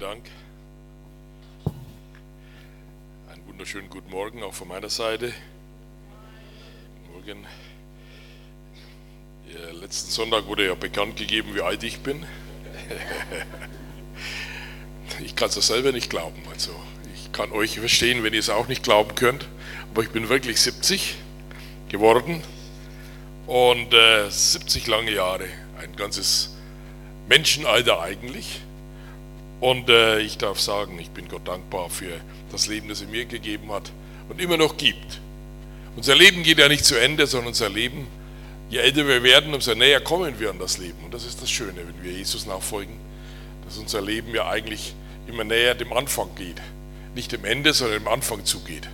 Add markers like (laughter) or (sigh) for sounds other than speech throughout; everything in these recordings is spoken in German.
Dank. Einen wunderschönen guten Morgen auch von meiner Seite. Morgen. Ja, letzten Sonntag wurde ja bekannt gegeben, wie alt ich bin. (laughs) Ich kann es ja selber nicht glauben. Also ich kann euch verstehen, wenn ihr es auch nicht glauben könnt. Aber ich bin wirklich 70 geworden und äh, 70 lange Jahre, ein ganzes Menschenalter eigentlich. Und äh, ich darf sagen, ich bin Gott dankbar für das Leben, das er mir gegeben hat und immer noch gibt. Unser Leben geht ja nicht zu Ende, sondern unser Leben, je älter wir werden, umso näher kommen wir an das Leben. Und das ist das Schöne, wenn wir Jesus nachfolgen, dass unser Leben ja eigentlich immer näher dem Anfang geht. Nicht dem Ende, sondern dem Anfang zugeht.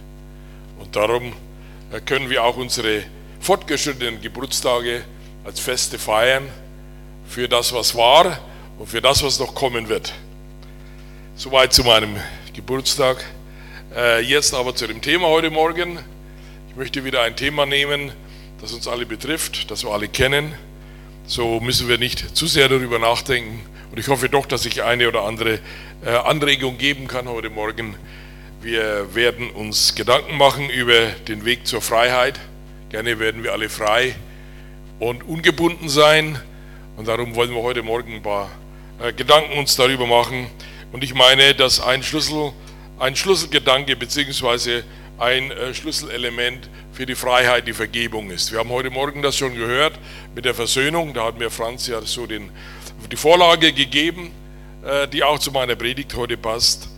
Und darum äh, können wir auch unsere fortgeschrittenen Geburtstage als Feste feiern für das, was war und für das, was noch kommen wird. Soweit zu meinem Geburtstag. Äh, jetzt aber zu dem Thema heute Morgen. Ich möchte wieder ein Thema nehmen, das uns alle betrifft, das wir alle kennen. So müssen wir nicht zu sehr darüber nachdenken. Und ich hoffe doch, dass ich eine oder andere äh, Anregung geben kann heute Morgen. Wir werden uns Gedanken machen über den Weg zur Freiheit. Gerne werden wir alle frei und ungebunden sein. Und darum wollen wir heute Morgen ein paar äh, Gedanken uns darüber machen, und ich meine, dass ein, Schlüssel, ein Schlüsselgedanke bzw. ein äh, Schlüsselelement für die Freiheit die Vergebung ist. Wir haben heute Morgen das schon gehört mit der Versöhnung. Da hat mir Franz ja so den, die Vorlage gegeben, äh, die auch zu meiner Predigt heute passt.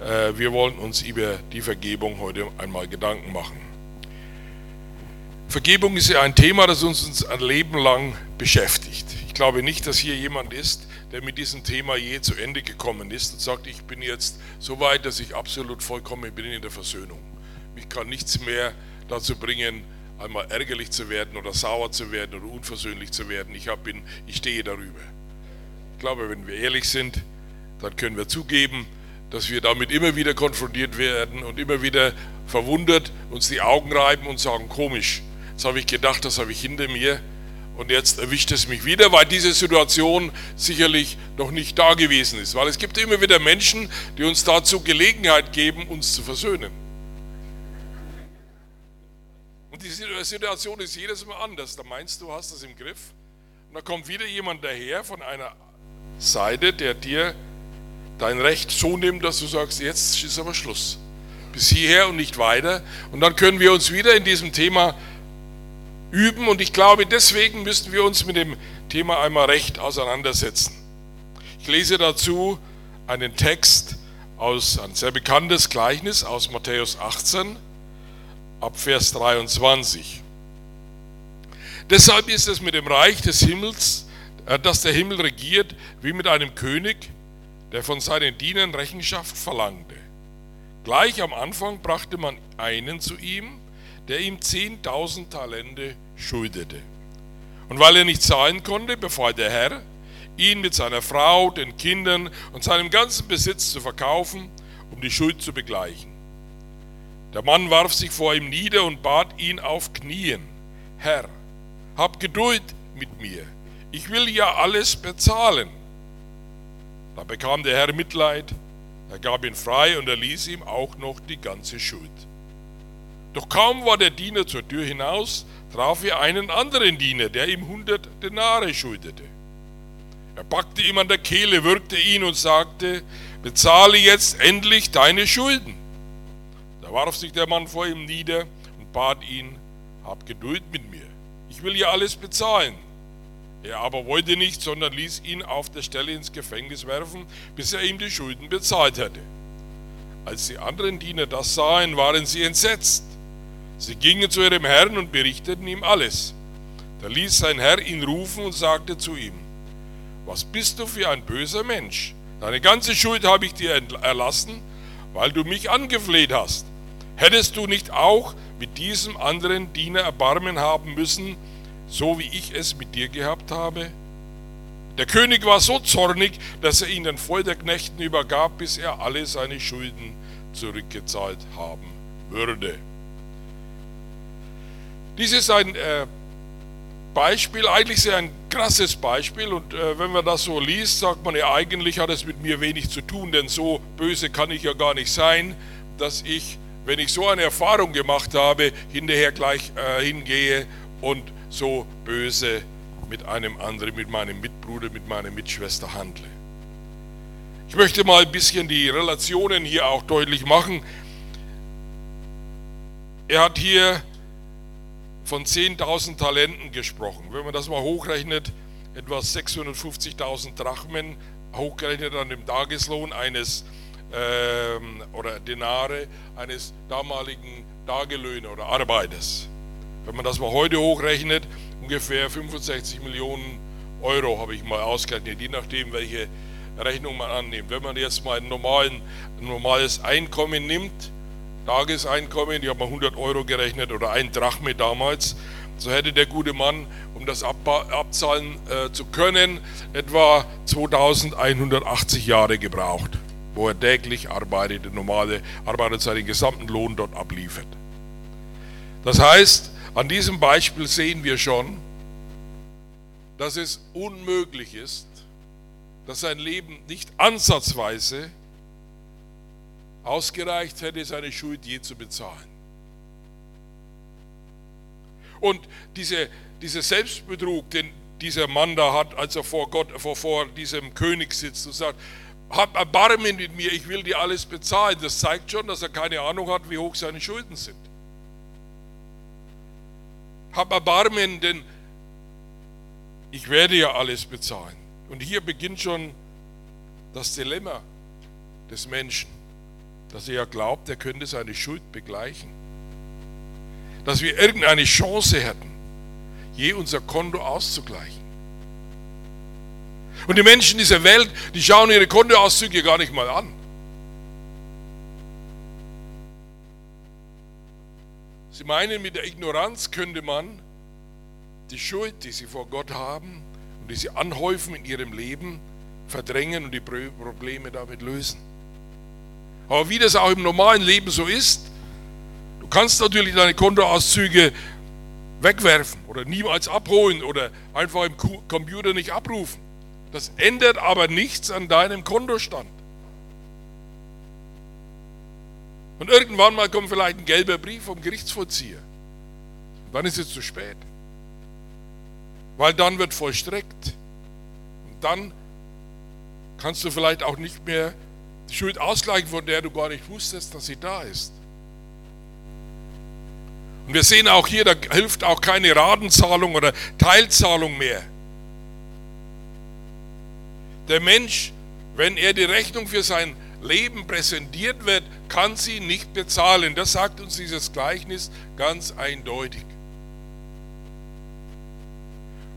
Äh, wir wollen uns über die Vergebung heute einmal Gedanken machen. Vergebung ist ja ein Thema, das uns ein Leben lang beschäftigt. Ich glaube nicht, dass hier jemand ist, der mit diesem Thema je zu Ende gekommen ist und sagt, ich bin jetzt so weit, dass ich absolut vollkommen bin in der Versöhnung. Mich kann nichts mehr dazu bringen, einmal ärgerlich zu werden oder sauer zu werden oder unversöhnlich zu werden. Ich, bin, ich stehe darüber. Ich glaube, wenn wir ehrlich sind, dann können wir zugeben, dass wir damit immer wieder konfrontiert werden und immer wieder verwundert uns die Augen reiben und sagen, komisch, jetzt habe ich gedacht, das habe ich hinter mir und jetzt erwischt es mich wieder, weil diese Situation sicherlich noch nicht da gewesen ist. Weil es gibt immer wieder Menschen, die uns dazu Gelegenheit geben, uns zu versöhnen. Und die Situation ist jedes Mal anders. Da meinst du, hast das im Griff. Und da kommt wieder jemand daher von einer Seite, der dir dein Recht so nimmt, dass du sagst, jetzt ist aber Schluss. Bis hierher und nicht weiter. Und dann können wir uns wieder in diesem Thema üben und ich glaube, deswegen müssen wir uns mit dem Thema einmal recht auseinandersetzen. Ich lese dazu einen Text aus ein sehr bekanntes Gleichnis aus Matthäus 18 ab Vers 23. Deshalb ist es mit dem Reich des Himmels, äh, das der Himmel regiert, wie mit einem König, der von seinen Dienern Rechenschaft verlangte. Gleich am Anfang brachte man einen zu ihm, der ihm 10.000 Talente schuldete. Und weil er nicht zahlen konnte, befahl der Herr, ihn mit seiner Frau, den Kindern und seinem ganzen Besitz zu verkaufen, um die Schuld zu begleichen. Der Mann warf sich vor ihm nieder und bat ihn auf Knien, Herr, hab Geduld mit mir, ich will ja alles bezahlen. Da bekam der Herr Mitleid, er gab ihn frei und er ließ ihm auch noch die ganze Schuld. Doch kaum war der Diener zur Tür hinaus, traf er einen anderen Diener, der ihm hundert Denare schuldete. Er packte ihm an der Kehle, würgte ihn und sagte, bezahle jetzt endlich deine Schulden. Da warf sich der Mann vor ihm nieder und bat ihn, hab Geduld mit mir, ich will ja alles bezahlen. Er aber wollte nicht, sondern ließ ihn auf der Stelle ins Gefängnis werfen, bis er ihm die Schulden bezahlt hatte. Als die anderen Diener das sahen, waren sie entsetzt. Sie gingen zu ihrem Herrn und berichteten ihm alles. Da ließ sein Herr ihn rufen und sagte zu ihm, was bist du für ein böser Mensch? Deine ganze Schuld habe ich dir erlassen, weil du mich angefleht hast. Hättest du nicht auch mit diesem anderen Diener Erbarmen haben müssen, so wie ich es mit dir gehabt habe? Der König war so zornig, dass er ihn den Folterknechten übergab, bis er alle seine Schulden zurückgezahlt haben würde. Dies ist ein äh, Beispiel, eigentlich sehr ein krasses Beispiel und äh, wenn man das so liest, sagt man ja, eigentlich hat es mit mir wenig zu tun, denn so böse kann ich ja gar nicht sein, dass ich, wenn ich so eine Erfahrung gemacht habe, hinterher gleich äh, hingehe und so böse mit einem anderen, mit meinem Mitbruder, mit meiner Mitschwester handle. Ich möchte mal ein bisschen die Relationen hier auch deutlich machen. Er hat hier von 10.000 Talenten gesprochen. Wenn man das mal hochrechnet, etwa 650.000 Drachmen, hochgerechnet an dem Tageslohn eines ähm, oder Denare eines damaligen Tagelöhner oder Arbeiters. Wenn man das mal heute hochrechnet, ungefähr 65 Millionen Euro habe ich mal ausgerechnet, je nachdem, welche Rechnung man annimmt. Wenn man jetzt mal ein, normalen, ein normales Einkommen nimmt, Tageseinkommen, ich habe mal 100 Euro gerechnet oder ein Drachme damals, so hätte der gute Mann, um das abzahlen äh, zu können, etwa 2180 Jahre gebraucht, wo er täglich arbeitet, der normale Arbeiter seinen gesamten Lohn dort abliefert. Das heißt, an diesem Beispiel sehen wir schon, dass es unmöglich ist, dass sein Leben nicht ansatzweise ausgereicht hätte, seine Schuld je zu bezahlen. Und diese, dieser Selbstbetrug, den dieser Mann da hat, als er vor Gott, vor, vor diesem König sitzt und sagt, hab Erbarmen mit mir, ich will dir alles bezahlen, das zeigt schon, dass er keine Ahnung hat, wie hoch seine Schulden sind. Hab Erbarmen, denn ich werde ja alles bezahlen. Und hier beginnt schon das Dilemma des Menschen dass er glaubt, er könnte seine Schuld begleichen. Dass wir irgendeine Chance hätten, je unser Konto auszugleichen. Und die Menschen dieser Welt, die schauen ihre Kontoauszüge gar nicht mal an. Sie meinen, mit der Ignoranz könnte man die Schuld, die sie vor Gott haben und die sie anhäufen in ihrem Leben, verdrängen und die Probleme damit lösen. Aber wie das auch im normalen Leben so ist, du kannst natürlich deine Kontoauszüge wegwerfen oder niemals abholen oder einfach im Computer nicht abrufen. Das ändert aber nichts an deinem Kontostand. Und irgendwann mal kommt vielleicht ein gelber Brief vom Gerichtsvollzieher. dann ist es zu spät. Weil dann wird vollstreckt. Und dann kannst du vielleicht auch nicht mehr Schuld ausgleichen, von der du gar nicht wusstest, dass sie da ist. Und wir sehen auch hier, da hilft auch keine Ratenzahlung oder Teilzahlung mehr. Der Mensch, wenn er die Rechnung für sein Leben präsentiert wird, kann sie nicht bezahlen. Das sagt uns dieses Gleichnis ganz eindeutig.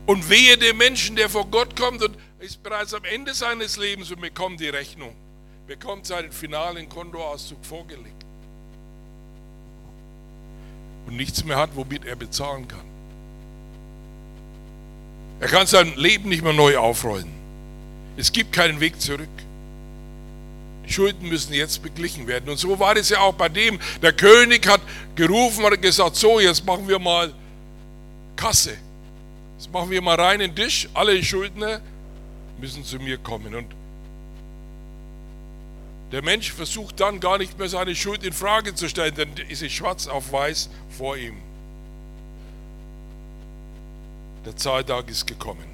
Und wehe dem Menschen, der vor Gott kommt und ist bereits am Ende seines Lebens und bekommt die Rechnung bekommt seinen finalen Kontoauszug vorgelegt und nichts mehr hat, womit er bezahlen kann. Er kann sein Leben nicht mehr neu aufrollen. Es gibt keinen Weg zurück. Schulden müssen jetzt beglichen werden. Und so war es ja auch bei dem. Der König hat gerufen und gesagt, so, jetzt machen wir mal Kasse. Jetzt machen wir mal rein in den Tisch. Alle Schuldner müssen zu mir kommen. Und der Mensch versucht dann gar nicht mehr seine Schuld in Frage zu stellen, denn ist es schwarz auf weiß vor ihm. Der Zahltag ist gekommen.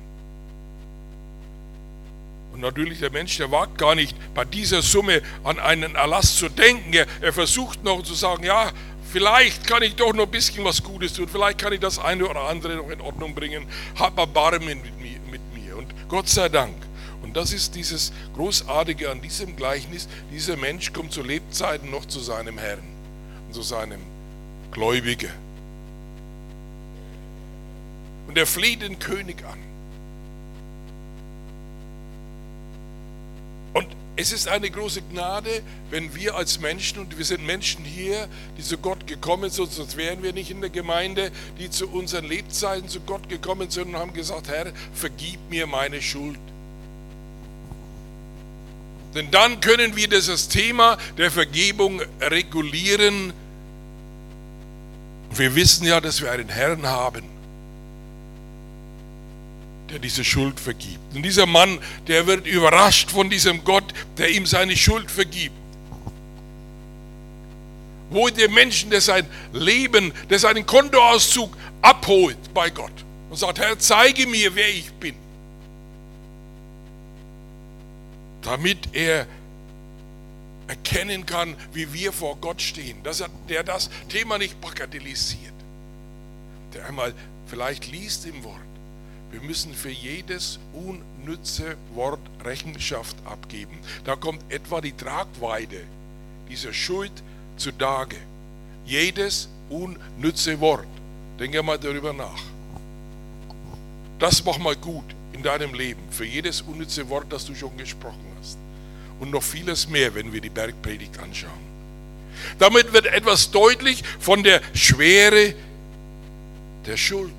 Und natürlich der Mensch, der wagt gar nicht bei dieser Summe an einen Erlass zu denken. Er, er versucht noch zu sagen, ja, vielleicht kann ich doch noch ein bisschen was Gutes tun, vielleicht kann ich das eine oder andere noch in Ordnung bringen. Hab Erbarmen mit mir, mit mir. Und Gott sei Dank und das ist dieses Großartige an diesem Gleichnis. Dieser Mensch kommt zu Lebzeiten noch zu seinem Herrn und zu seinem Gläubigen. Und er fleht den König an. Und es ist eine große Gnade, wenn wir als Menschen, und wir sind Menschen hier, die zu Gott gekommen sind, sonst wären wir nicht in der Gemeinde, die zu unseren Lebzeiten zu Gott gekommen sind und haben gesagt, Herr, vergib mir meine Schuld. Denn dann können wir das Thema der Vergebung regulieren. Wir wissen ja, dass wir einen Herrn haben, der diese Schuld vergibt. Und dieser Mann, der wird überrascht von diesem Gott, der ihm seine Schuld vergibt. Wo der Menschen, der sein Leben, der seinen Kontoauszug abholt bei Gott und sagt, Herr, zeige mir, wer ich bin. Damit er erkennen kann, wie wir vor Gott stehen, dass er, der das Thema nicht bagatellisiert, der einmal vielleicht liest im Wort, wir müssen für jedes unnütze Wort Rechenschaft abgeben. Da kommt etwa die Tragweite dieser Schuld zutage. Jedes unnütze Wort. Denke mal darüber nach. Das mach mal gut in deinem Leben. Für jedes unnütze Wort, das du schon gesprochen hast. Und noch vieles mehr, wenn wir die Bergpredigt anschauen. Damit wird etwas deutlich von der Schwere der Schuld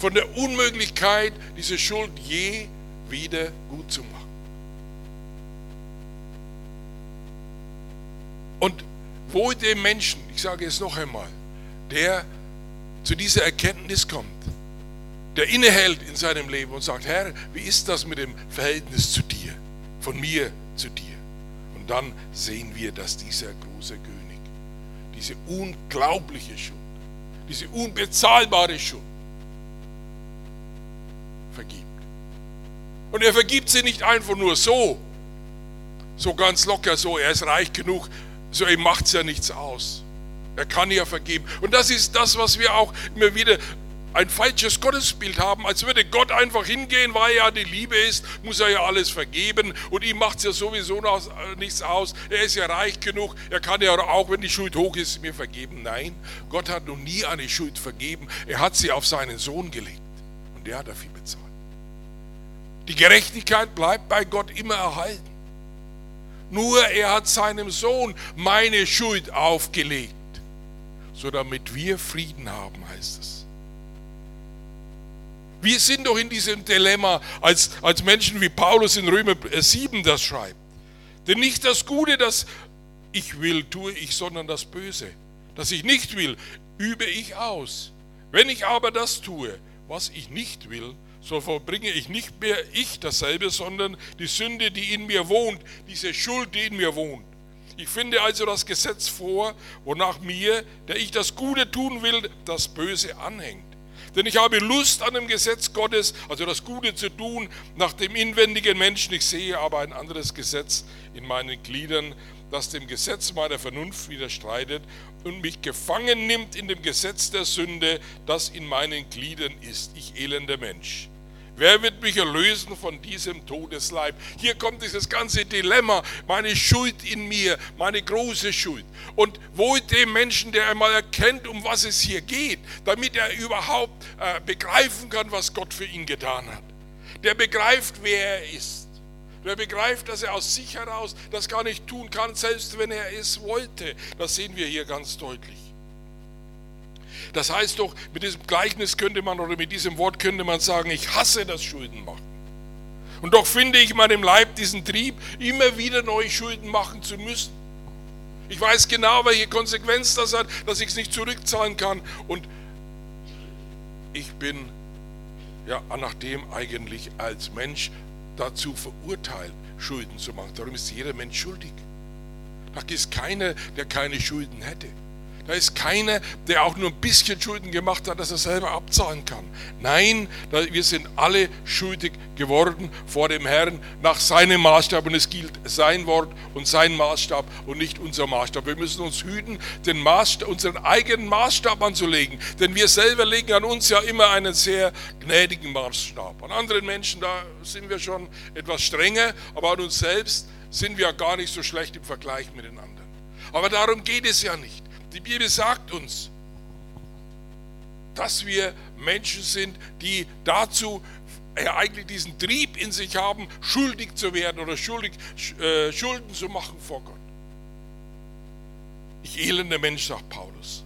von der Unmöglichkeit, diese Schuld je wieder gut zu machen. Und wo dem Menschen, ich sage es noch einmal, der zu dieser Erkenntnis kommt, der innehält in seinem Leben und sagt, Herr, wie ist das mit dem Verhältnis zu dir, von mir zu dir? Und dann sehen wir, dass dieser große König, diese unglaubliche Schuld, diese unbezahlbare Schuld, vergibt. Und er vergibt sie nicht einfach nur so, so ganz locker, so, er ist reich genug, so ihm macht es ja nichts aus. Er kann ja vergeben. Und das ist das, was wir auch immer wieder ein falsches Gottesbild haben, als würde Gott einfach hingehen, weil er ja die Liebe ist, muss er ja alles vergeben und ihm macht es ja sowieso äh, nichts aus. Er ist ja reich genug, er kann ja auch, wenn die Schuld hoch ist, mir vergeben. Nein, Gott hat noch nie eine Schuld vergeben. Er hat sie auf seinen Sohn gelegt und der hat dafür bezahlt. Die Gerechtigkeit bleibt bei Gott immer erhalten. Nur er hat seinem Sohn meine Schuld aufgelegt, so damit wir Frieden haben, heißt es. Wir sind doch in diesem Dilemma als, als Menschen, wie Paulus in Römer 7 das schreibt. Denn nicht das Gute, das ich will, tue ich, sondern das Böse, das ich nicht will, übe ich aus. Wenn ich aber das tue, was ich nicht will, so vollbringe ich nicht mehr ich dasselbe, sondern die Sünde, die in mir wohnt, diese Schuld, die in mir wohnt. Ich finde also das Gesetz vor, wonach mir, der ich das Gute tun will, das Böse anhängt. Denn ich habe Lust an dem Gesetz Gottes, also das Gute zu tun, nach dem inwendigen Menschen. Ich sehe aber ein anderes Gesetz in meinen Gliedern, das dem Gesetz meiner Vernunft widerstreitet und mich gefangen nimmt in dem Gesetz der Sünde, das in meinen Gliedern ist. Ich elender Mensch. Wer wird mich erlösen von diesem Todesleib? Hier kommt dieses ganze Dilemma, meine Schuld in mir, meine große Schuld. Und wohl dem Menschen, der einmal erkennt, um was es hier geht, damit er überhaupt äh, begreifen kann, was Gott für ihn getan hat. Der begreift, wer er ist. Der begreift, dass er aus sich heraus das gar nicht tun kann, selbst wenn er es wollte. Das sehen wir hier ganz deutlich. Das heißt doch, mit diesem Gleichnis könnte man oder mit diesem Wort könnte man sagen, ich hasse das Schuldenmachen. Und doch finde ich in meinem Leib diesen Trieb, immer wieder neue Schulden machen zu müssen. Ich weiß genau, welche Konsequenz das hat, dass ich es nicht zurückzahlen kann. Und ich bin ja nachdem eigentlich als Mensch dazu verurteilt, Schulden zu machen. Darum ist jeder Mensch schuldig. Da ist keiner, der keine Schulden hätte. Da ist keiner, der auch nur ein bisschen Schulden gemacht hat, dass er selber abzahlen kann. Nein, wir sind alle schuldig geworden vor dem Herrn nach seinem Maßstab und es gilt sein Wort und sein Maßstab und nicht unser Maßstab. Wir müssen uns hüten, den Maßstab, unseren eigenen Maßstab anzulegen, denn wir selber legen an uns ja immer einen sehr gnädigen Maßstab. An anderen Menschen, da sind wir schon etwas strenger, aber an uns selbst sind wir ja gar nicht so schlecht im Vergleich mit den anderen. Aber darum geht es ja nicht. Die Bibel sagt uns, dass wir Menschen sind, die dazu äh, eigentlich diesen Trieb in sich haben, schuldig zu werden oder schuldig, äh, Schulden zu machen vor Gott. Ich elender Mensch, sagt Paulus.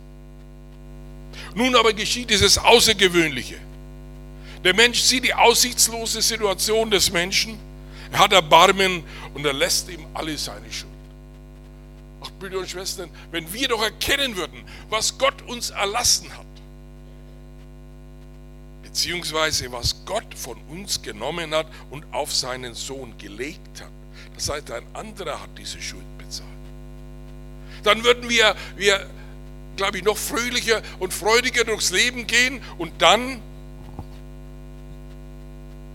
Nun aber geschieht dieses Außergewöhnliche. Der Mensch sieht die aussichtslose Situation des Menschen, er hat Erbarmen und er lässt ihm alle seine Schuld. Ach, Brüder und Schwestern, wenn wir doch erkennen würden, was Gott uns erlassen hat, beziehungsweise was Gott von uns genommen hat und auf seinen Sohn gelegt hat. Das heißt, ein anderer hat diese Schuld bezahlt. Dann würden wir, wir glaube ich, noch fröhlicher und freudiger durchs Leben gehen und dann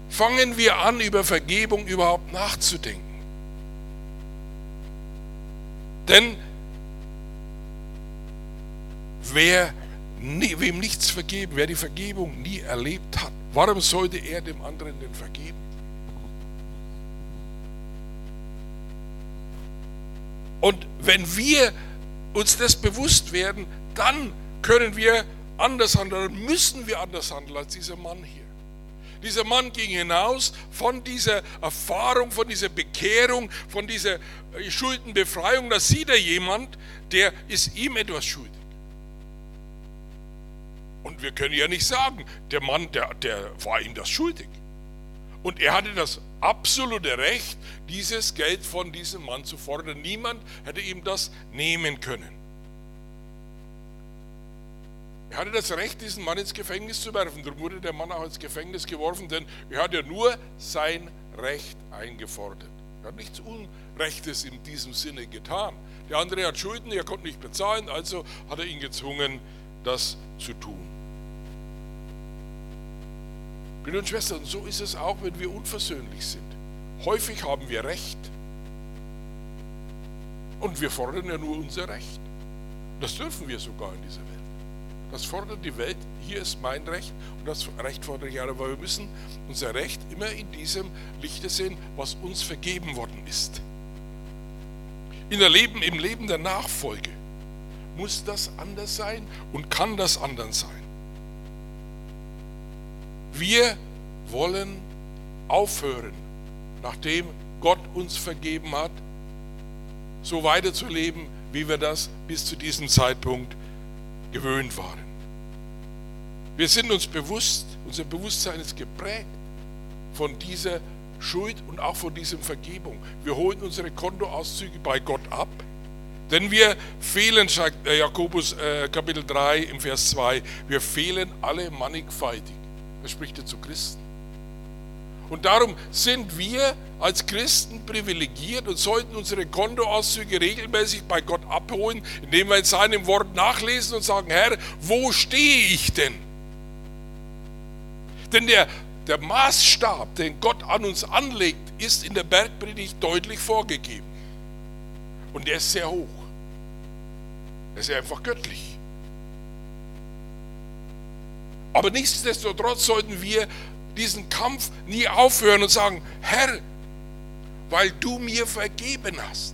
fangen wir an, über Vergebung überhaupt nachzudenken. Denn wer wem nichts vergeben, wer die Vergebung nie erlebt hat, warum sollte er dem anderen denn vergeben? Und wenn wir uns das bewusst werden, dann können wir anders handeln, müssen wir anders handeln als dieser Mann hier. Dieser Mann ging hinaus von dieser Erfahrung, von dieser Bekehrung, von dieser äh, Schuldenbefreiung. Da sieht er jemand, der ist ihm etwas schuldig. Und wir können ja nicht sagen, der Mann, der, der war ihm das schuldig. Und er hatte das absolute Recht, dieses Geld von diesem Mann zu fordern. Niemand hätte ihm das nehmen können. Er hatte das Recht, diesen Mann ins Gefängnis zu werfen. Darum wurde der Mann auch ins Gefängnis geworfen, denn er hat ja nur sein Recht eingefordert. Er hat nichts Unrechtes in diesem Sinne getan. Der andere hat Schulden, er konnte nicht bezahlen, also hat er ihn gezwungen, das zu tun. Brüder und Schwestern, so ist es auch, wenn wir unversöhnlich sind. Häufig haben wir Recht. Und wir fordern ja nur unser Recht. Das dürfen wir sogar in dieser Welt. Das fordert die Welt. Hier ist mein Recht und das Recht fordere ich alle, weil wir müssen unser Recht immer in diesem Lichte sehen, was uns vergeben worden ist. In der Leben, Im Leben der Nachfolge muss das anders sein und kann das anders sein. Wir wollen aufhören, nachdem Gott uns vergeben hat, so weiterzuleben, wie wir das bis zu diesem Zeitpunkt gewöhnt waren. Wir sind uns bewusst, unser Bewusstsein ist geprägt von dieser Schuld und auch von dieser Vergebung. Wir holen unsere Kontoauszüge bei Gott ab, denn wir fehlen, sagt Jakobus äh, Kapitel 3 im Vers 2, wir fehlen alle mannigfaltig. Das spricht er zu Christen. Und darum sind wir als Christen privilegiert und sollten unsere Kontoauszüge regelmäßig bei Gott abholen, indem wir in seinem Wort nachlesen und sagen, Herr, wo stehe ich denn? Denn der, der Maßstab, den Gott an uns anlegt, ist in der Bergpredigt deutlich vorgegeben. Und der ist sehr hoch. Er ist einfach göttlich. Aber nichtsdestotrotz sollten wir diesen Kampf nie aufhören und sagen, Herr, weil du mir vergeben hast.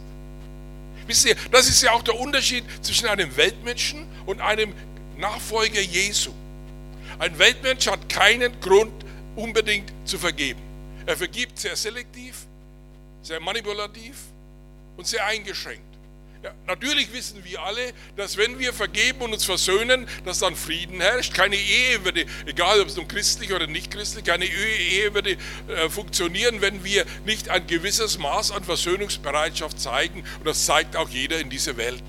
Wisst ihr, das ist ja auch der Unterschied zwischen einem Weltmenschen und einem Nachfolger Jesu. Ein Weltmensch hat keinen Grund unbedingt zu vergeben. Er vergibt sehr selektiv, sehr manipulativ und sehr eingeschränkt. Ja, natürlich wissen wir alle, dass wenn wir vergeben und uns versöhnen, dass dann Frieden herrscht. Keine Ehe würde, egal ob es nun christlich oder nicht christlich, keine Ehe würde äh, funktionieren, wenn wir nicht ein gewisses Maß an Versöhnungsbereitschaft zeigen. Und das zeigt auch jeder in dieser Welt.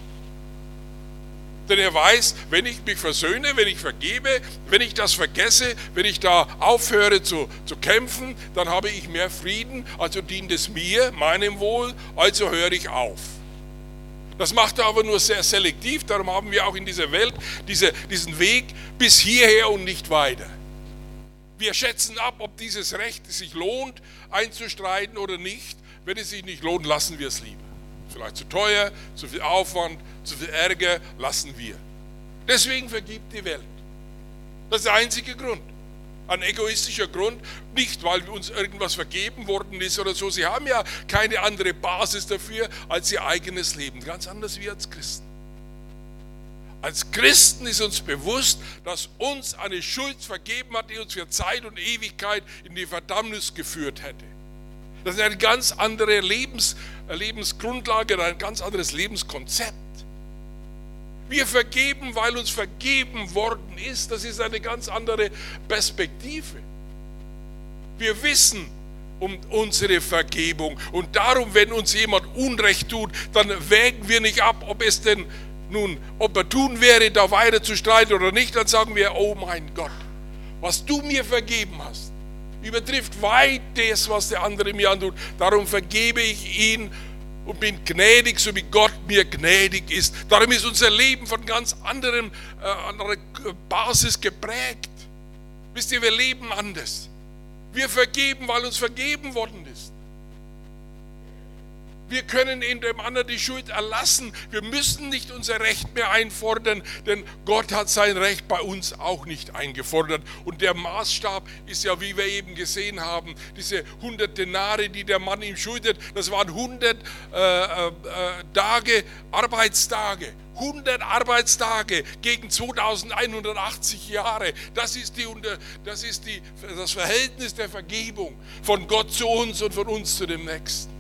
Denn er weiß, wenn ich mich versöhne, wenn ich vergebe, wenn ich das vergesse, wenn ich da aufhöre zu, zu kämpfen, dann habe ich mehr Frieden, also dient es mir, meinem Wohl, also höre ich auf. Das macht er aber nur sehr selektiv, darum haben wir auch in dieser Welt diese, diesen Weg bis hierher und nicht weiter. Wir schätzen ab, ob dieses Recht sich lohnt einzustreiten oder nicht. Wenn es sich nicht lohnt, lassen wir es lieber. Vielleicht zu teuer, zu viel Aufwand, zu viel Ärger, lassen wir. Deswegen vergibt die Welt. Das ist der einzige Grund ein egoistischer Grund, nicht weil uns irgendwas vergeben worden ist oder so. Sie haben ja keine andere Basis dafür als ihr eigenes Leben, ganz anders wie als Christen. Als Christen ist uns bewusst, dass uns eine Schuld vergeben hat, die uns für Zeit und Ewigkeit in die Verdammnis geführt hätte. Das ist eine ganz andere Lebens, Lebensgrundlage, ein ganz anderes Lebenskonzept. Wir vergeben, weil uns vergeben worden ist. Das ist eine ganz andere Perspektive. Wir wissen um unsere Vergebung. Und darum, wenn uns jemand Unrecht tut, dann wägen wir nicht ab, ob es denn nun, ob er tun wäre, da weiter zu streiten oder nicht. Dann sagen wir, oh mein Gott, was du mir vergeben hast, übertrifft weit das, was der andere mir antut. Darum vergebe ich ihn und bin gnädig, so wie Gott mir gnädig ist. Darum ist unser Leben von ganz anderen, äh, anderer Basis geprägt. Wisst ihr, wir leben anders. Wir vergeben, weil uns vergeben worden ist. Wir können in dem anderen die Schuld erlassen. Wir müssen nicht unser Recht mehr einfordern, denn Gott hat sein Recht bei uns auch nicht eingefordert. Und der Maßstab ist ja, wie wir eben gesehen haben, diese 100 Denare, die der Mann ihm schuldet, das waren 100 äh, äh, Tage, Arbeitstage. 100 Arbeitstage gegen 2180 Jahre. Das ist, die, das ist die, das Verhältnis der Vergebung von Gott zu uns und von uns zu dem Nächsten.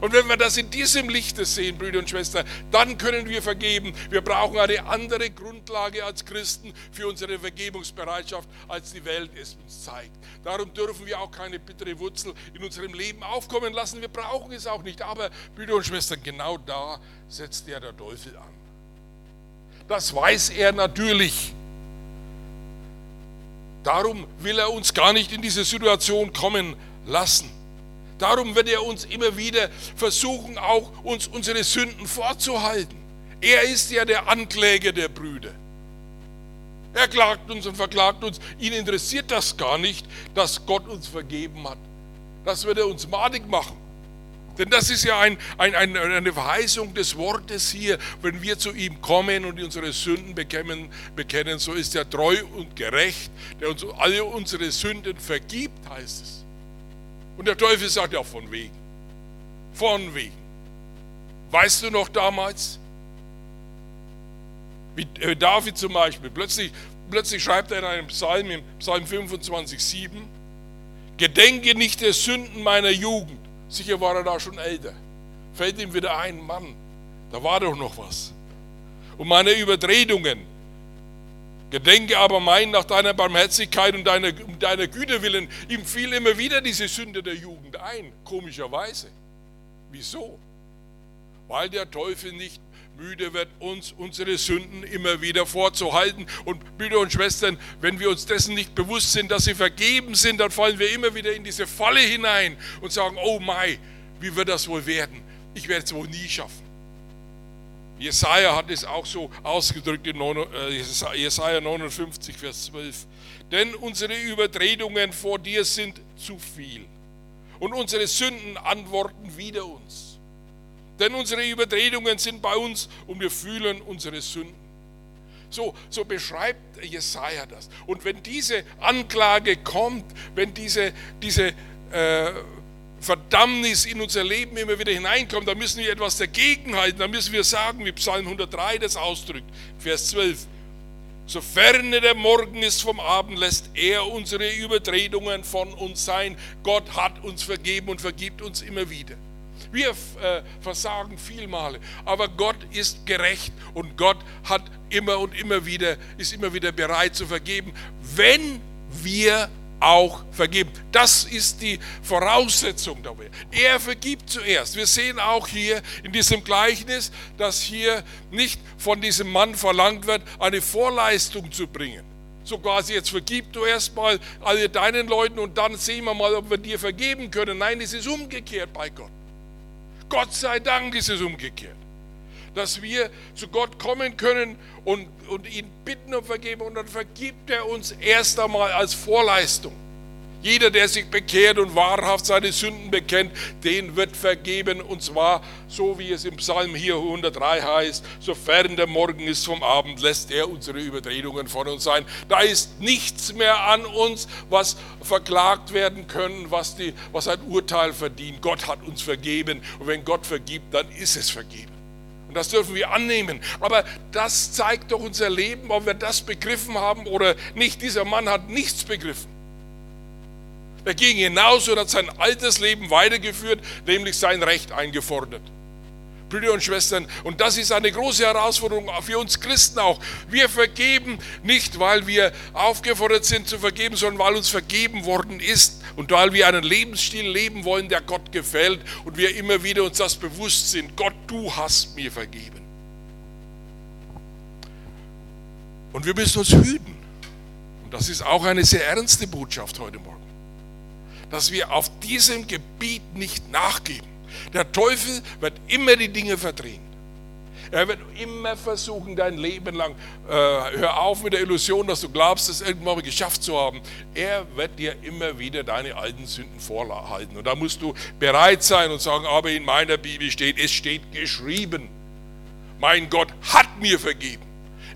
Und wenn wir das in diesem Lichte sehen, Brüder und Schwestern, dann können wir vergeben. Wir brauchen eine andere Grundlage als Christen für unsere Vergebungsbereitschaft, als die Welt es uns zeigt. Darum dürfen wir auch keine bittere Wurzel in unserem Leben aufkommen lassen. Wir brauchen es auch nicht. Aber, Brüder und Schwestern, genau da setzt ja der Teufel an. Das weiß er natürlich. Darum will er uns gar nicht in diese Situation kommen lassen. Darum wird er uns immer wieder versuchen, auch uns unsere Sünden vorzuhalten. Er ist ja der Ankläger der Brüder. Er klagt uns und verklagt uns. Ihn interessiert das gar nicht, dass Gott uns vergeben hat. Das wird er uns madig machen. Denn das ist ja ein, ein, ein, eine Verheißung des Wortes hier. Wenn wir zu ihm kommen und unsere Sünden bekennen, bekennen, so ist er treu und gerecht, der uns alle unsere Sünden vergibt, heißt es. Und der Teufel sagt ja von wegen. Von wegen. Weißt du noch damals? Wie äh, David zum Beispiel. Plötzlich, plötzlich schreibt er in einem Psalm, im Psalm 25, 7, Gedenke nicht der Sünden meiner Jugend. Sicher war er da schon älter. Fällt ihm wieder ein, Mann, da war doch noch was. Und meine Übertretungen, Gedenke aber mein nach deiner Barmherzigkeit und deiner, deiner Güte willen. Ihm fiel immer wieder diese Sünde der Jugend ein, komischerweise. Wieso? Weil der Teufel nicht müde wird, uns unsere Sünden immer wieder vorzuhalten. Und Brüder und Schwestern, wenn wir uns dessen nicht bewusst sind, dass sie vergeben sind, dann fallen wir immer wieder in diese Falle hinein und sagen, oh mein, wie wird das wohl werden? Ich werde es wohl nie schaffen. Jesaja hat es auch so ausgedrückt in äh, Jesaja 59, Vers 12. Denn unsere Übertretungen vor dir sind zu viel und unsere Sünden antworten wider uns. Denn unsere Übertretungen sind bei uns und wir fühlen unsere Sünden. So, so beschreibt Jesaja das. Und wenn diese Anklage kommt, wenn diese, diese äh, Verdammnis in unser Leben immer wieder hineinkommt, dann müssen wir etwas dagegen halten. Dann müssen wir sagen, wie Psalm 103 das ausdrückt, Vers 12. Sofern der Morgen ist vom Abend, lässt er unsere Übertretungen von uns sein. Gott hat uns vergeben und vergibt uns immer wieder. Wir äh, versagen vielmale, aber Gott ist gerecht und Gott hat immer und immer wieder, ist immer wieder bereit zu vergeben, wenn wir auch vergeben. Das ist die Voraussetzung dabei. Er vergibt zuerst. Wir sehen auch hier in diesem Gleichnis, dass hier nicht von diesem Mann verlangt wird, eine Vorleistung zu bringen. So quasi, jetzt vergib du erstmal alle deinen Leuten und dann sehen wir mal, ob wir dir vergeben können. Nein, es ist umgekehrt bei Gott. Gott sei Dank ist es umgekehrt dass wir zu Gott kommen können und, und ihn bitten um Vergebung und dann vergibt er uns erst einmal als Vorleistung. Jeder, der sich bekehrt und wahrhaft seine Sünden bekennt, den wird vergeben. Und zwar, so wie es im Psalm hier 103 heißt, sofern der Morgen ist vom Abend, lässt er unsere Übertretungen von uns sein. Da ist nichts mehr an uns, was verklagt werden können, was, die, was ein Urteil verdient. Gott hat uns vergeben. Und wenn Gott vergibt, dann ist es vergeben. Und das dürfen wir annehmen. Aber das zeigt doch unser Leben, ob wir das begriffen haben oder nicht. Dieser Mann hat nichts begriffen. Er ging hinaus und hat sein altes Leben weitergeführt, nämlich sein Recht eingefordert. Brüder und Schwestern, und das ist eine große Herausforderung für uns Christen auch. Wir vergeben nicht, weil wir aufgefordert sind zu vergeben, sondern weil uns vergeben worden ist und weil wir einen Lebensstil leben wollen, der Gott gefällt und wir immer wieder uns das bewusst sind. Gott, du hast mir vergeben. Und wir müssen uns hüten. Und das ist auch eine sehr ernste Botschaft heute Morgen, dass wir auf diesem Gebiet nicht nachgeben. Der Teufel wird immer die Dinge verdrehen. Er wird immer versuchen, dein Leben lang, äh, hör auf mit der Illusion, dass du glaubst, es irgendwann mal geschafft zu haben. Er wird dir immer wieder deine alten Sünden vorhalten. Und da musst du bereit sein und sagen, aber in meiner Bibel steht, es steht geschrieben. Mein Gott hat mir vergeben.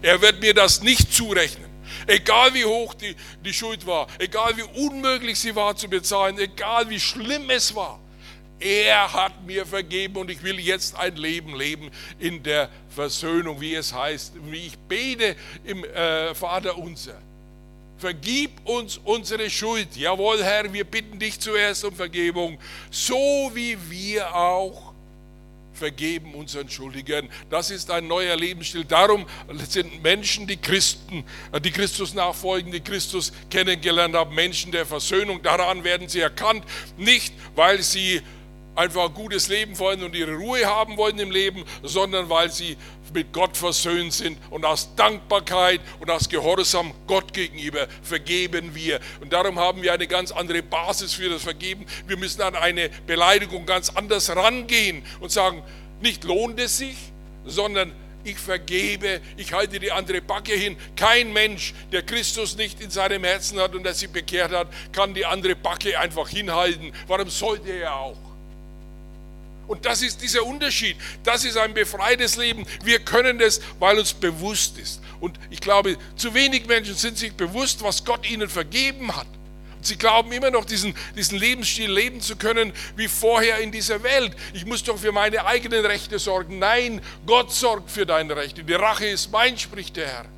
Er wird mir das nicht zurechnen. Egal wie hoch die, die Schuld war, egal wie unmöglich sie war zu bezahlen, egal wie schlimm es war. Er hat mir vergeben und ich will jetzt ein Leben leben in der Versöhnung, wie es heißt, wie ich bete im äh, Vater unser. Vergib uns unsere Schuld. Jawohl, Herr, wir bitten dich zuerst um Vergebung, so wie wir auch vergeben unseren Schuldigen. Das ist ein neuer Lebensstil. Darum sind Menschen, die Christen, äh, die Christus nachfolgen, die Christus kennengelernt haben, Menschen der Versöhnung. Daran werden sie erkannt, nicht weil sie einfach ein gutes Leben wollen und ihre Ruhe haben wollen im Leben, sondern weil sie mit Gott versöhnt sind und aus Dankbarkeit und aus Gehorsam Gott gegenüber vergeben wir. Und darum haben wir eine ganz andere Basis für das Vergeben. Wir müssen an eine Beleidigung ganz anders rangehen und sagen, nicht lohnt es sich, sondern ich vergebe, ich halte die andere Backe hin. Kein Mensch, der Christus nicht in seinem Herzen hat und der sich bekehrt hat, kann die andere Backe einfach hinhalten. Warum sollte er auch? Und das ist dieser Unterschied. Das ist ein befreites Leben. Wir können das, weil uns bewusst ist. Und ich glaube, zu wenig Menschen sind sich bewusst, was Gott ihnen vergeben hat. Und sie glauben immer noch, diesen, diesen Lebensstil leben zu können wie vorher in dieser Welt. Ich muss doch für meine eigenen Rechte sorgen. Nein, Gott sorgt für deine Rechte. Die Rache ist mein, spricht der Herr.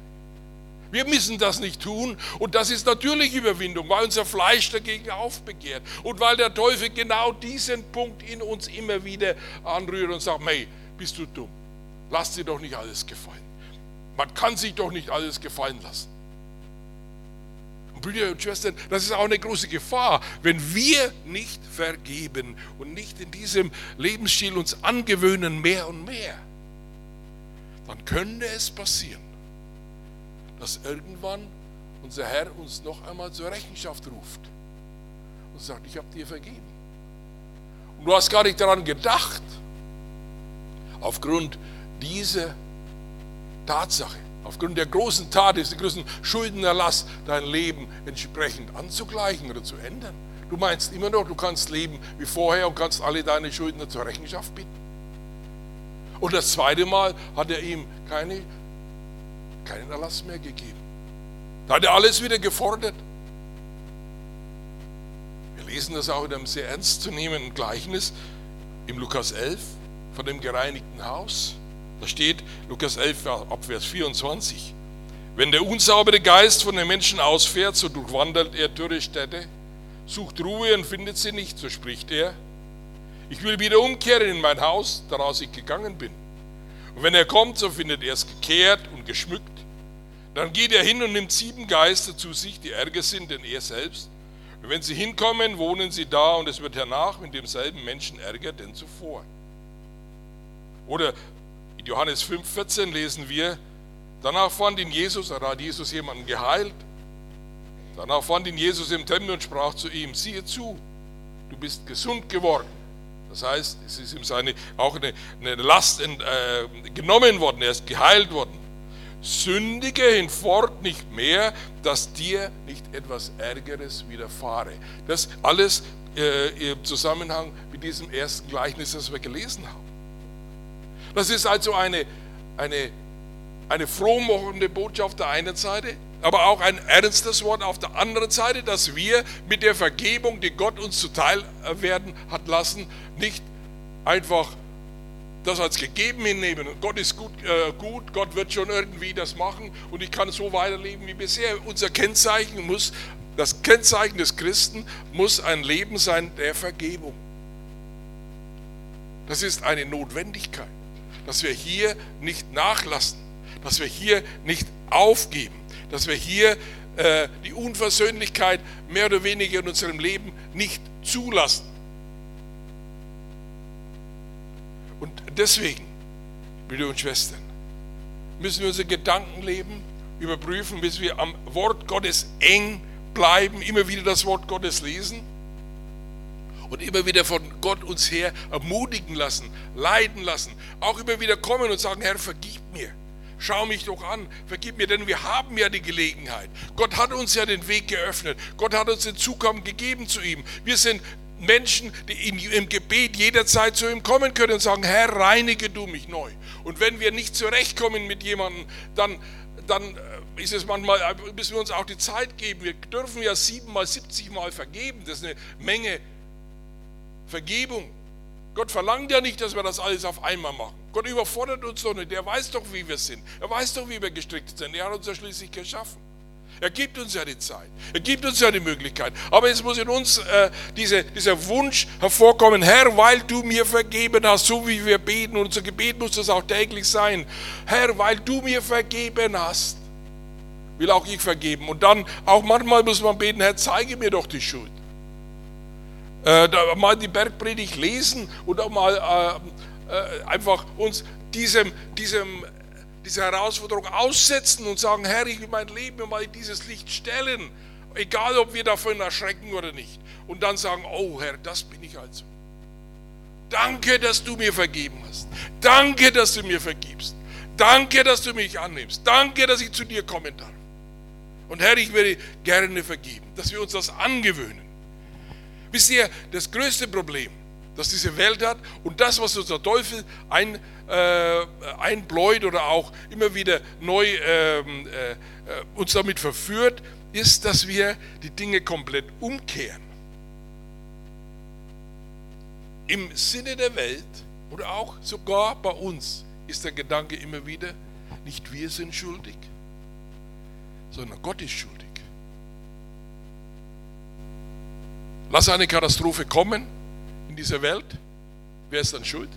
Wir müssen das nicht tun und das ist natürlich Überwindung, weil unser Fleisch dagegen aufbegehrt und weil der Teufel genau diesen Punkt in uns immer wieder anrührt und sagt, hey, bist du dumm, lass dir doch nicht alles gefallen. Man kann sich doch nicht alles gefallen lassen. Und Brüder und Schwestern, das ist auch eine große Gefahr, wenn wir nicht vergeben und nicht in diesem Lebensstil uns angewöhnen mehr und mehr, dann könnte es passieren, dass irgendwann unser Herr uns noch einmal zur Rechenschaft ruft und sagt, ich habe dir vergeben. Und du hast gar nicht daran gedacht, aufgrund dieser Tatsache, aufgrund der großen Tat, des großen Schuldenerlass, dein Leben entsprechend anzugleichen oder zu ändern. Du meinst immer noch, du kannst leben wie vorher und kannst alle deine Schuldner zur Rechenschaft bitten. Und das zweite Mal hat er ihm keine keinen Erlass mehr gegeben. Da hat er alles wieder gefordert. Wir lesen das auch in einem sehr ernstzunehmenden Gleichnis im Lukas 11 von dem gereinigten Haus. Da steht Lukas 11 ab Vers 24. Wenn der unsaubere Geist von den Menschen ausfährt, so durchwandert er dürre Städte, sucht Ruhe und findet sie nicht, so spricht er. Ich will wieder umkehren in mein Haus, daraus ich gegangen bin. Und wenn er kommt, so findet er es gekehrt und geschmückt. Dann geht er hin und nimmt sieben Geister zu sich, die ärger sind denn er selbst. Und wenn sie hinkommen, wohnen sie da und es wird hernach mit demselben Menschen ärger denn zuvor. Oder in Johannes 5,14 lesen wir, danach fand ihn Jesus, da hat Jesus jemanden geheilt. Danach fand ihn Jesus im Tempel und sprach zu ihm, siehe zu, du bist gesund geworden. Das heißt, es ist ihm seine, auch eine, eine Last äh, genommen worden, er ist geheilt worden sündige hinfort nicht mehr, dass dir nicht etwas Ärgeres widerfahre. Das alles äh, im Zusammenhang mit diesem ersten Gleichnis, das wir gelesen haben. Das ist also eine, eine, eine frohmachende Botschaft der einen Seite, aber auch ein ernstes Wort auf der anderen Seite, dass wir mit der Vergebung, die Gott uns zuteil werden hat lassen, nicht einfach das als gegeben hinnehmen. Gott ist gut, äh, gut, Gott wird schon irgendwie das machen und ich kann so weiterleben wie bisher. Unser Kennzeichen muss, das Kennzeichen des Christen muss ein Leben sein der Vergebung. Das ist eine Notwendigkeit, dass wir hier nicht nachlassen, dass wir hier nicht aufgeben, dass wir hier äh, die Unversöhnlichkeit mehr oder weniger in unserem Leben nicht zulassen. Deswegen, Brüder und Schwestern, müssen wir unser Gedankenleben überprüfen, bis wir am Wort Gottes eng bleiben, immer wieder das Wort Gottes lesen und immer wieder von Gott uns her ermutigen lassen, leiden lassen, auch immer wieder kommen und sagen, Herr, vergib mir. Schau mich doch an, vergib mir, denn wir haben ja die Gelegenheit. Gott hat uns ja den Weg geöffnet. Gott hat uns den Zugang gegeben zu ihm. Wir sind Menschen, die im Gebet jederzeit zu ihm kommen können und sagen, Herr, reinige du mich neu. Und wenn wir nicht zurechtkommen mit jemandem, dann, dann äh, ist es manchmal, äh, müssen wir uns auch die Zeit geben. Wir dürfen ja siebenmal, siebzigmal vergeben. Das ist eine Menge Vergebung. Gott verlangt ja nicht, dass wir das alles auf einmal machen. Gott überfordert uns doch nicht. Er weiß doch, wie wir sind. Er weiß doch, wie wir gestrickt sind. Er hat uns ja schließlich geschaffen. Er gibt uns ja die Zeit. Er gibt uns ja die Möglichkeit. Aber es muss in uns äh, diese, dieser Wunsch hervorkommen, Herr, weil du mir vergeben hast, so wie wir beten, unser Gebet muss das auch täglich sein. Herr, weil du mir vergeben hast, will auch ich vergeben. Und dann auch manchmal muss man beten, Herr, zeige mir doch die Schuld. Äh, mal die Bergpredigt lesen und auch mal äh, äh, einfach uns diesem, diesem diese Herausforderung aussetzen und sagen, Herr, ich will mein Leben mal in dieses Licht stellen, egal ob wir davon erschrecken oder nicht. Und dann sagen, oh Herr, das bin ich also. Danke, dass du mir vergeben hast. Danke, dass du mir vergibst. Danke, dass du mich annimmst. Danke, dass ich zu dir kommen darf. Und Herr, ich würde gerne vergeben, dass wir uns das angewöhnen. Wisst ihr, das größte Problem, das diese Welt hat und das, was unser Teufel ein, äh, einbläut oder auch immer wieder neu äh, äh, uns damit verführt, ist, dass wir die Dinge komplett umkehren. Im Sinne der Welt oder auch sogar bei uns ist der Gedanke immer wieder, nicht wir sind schuldig, sondern Gott ist schuldig. Lass eine Katastrophe kommen in dieser Welt. Wer ist dann schuld?